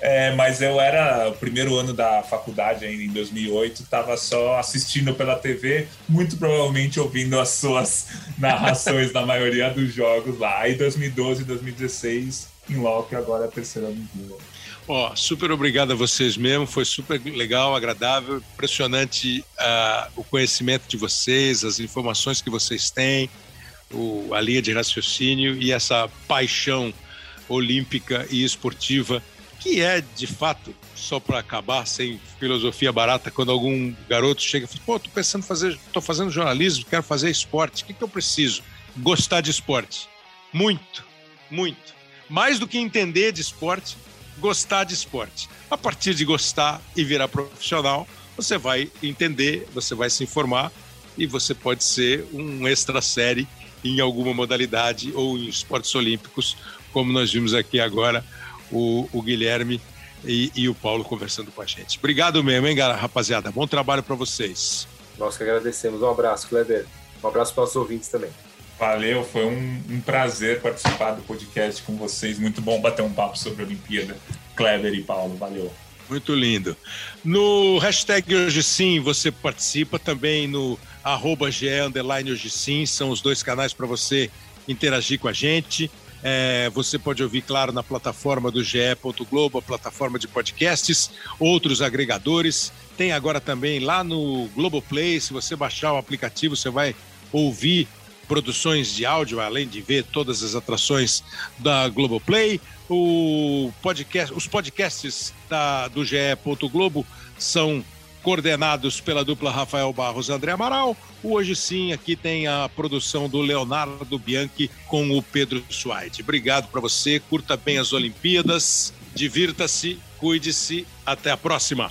[SPEAKER 5] É, mas eu era o primeiro ano da faculdade ainda em 2008, estava só assistindo pela TV, muito provavelmente ouvindo as suas narrações da maioria dos jogos lá. Aí 2012 e 2016 em loco agora é a terceira no
[SPEAKER 1] Ó, super obrigado a vocês mesmo, foi super legal, agradável, impressionante uh, o conhecimento de vocês, as informações que vocês têm, o, a linha de raciocínio e essa paixão olímpica e esportiva que é, de fato, só para acabar, sem filosofia barata, quando algum garoto chega e fala, pô, tô pensando fazer, tô fazendo jornalismo, quero fazer esporte, o que, que eu preciso? Gostar de esporte. Muito, muito. Mais do que entender de esporte, gostar de esporte. A partir de gostar e virar profissional, você vai entender, você vai se informar e você pode ser um extra série em alguma modalidade ou em esportes olímpicos, como nós vimos aqui agora o, o Guilherme e, e, o Paulo conversando com a gente. Obrigado mesmo, hein, rapaziada? Bom trabalho para vocês.
[SPEAKER 6] Nós que agradecemos. Um abraço, Kleber. Um abraço para os ouvintes também.
[SPEAKER 5] Valeu, foi um, um, prazer participar do podcast com vocês. Muito bom bater um papo sobre a Olimpíada. Kleber e Paulo, valeu.
[SPEAKER 1] Muito lindo. No hashtag Hoje Sim, você participa também no arroba Hoje Sim, são os dois canais para você interagir com a gente. É, você pode ouvir, claro, na plataforma do GE. Globo, a plataforma de podcasts, outros agregadores. Tem agora também lá no Globoplay. Se você baixar o aplicativo, você vai ouvir produções de áudio, além de ver todas as atrações da Globoplay. O podcast, os podcasts da, do GE. Globo são coordenados pela dupla Rafael Barros e André Amaral. Hoje sim, aqui tem a produção do Leonardo Bianchi com o Pedro Suaide. Obrigado para você, curta bem as Olimpíadas, divirta-se, cuide-se, até a próxima.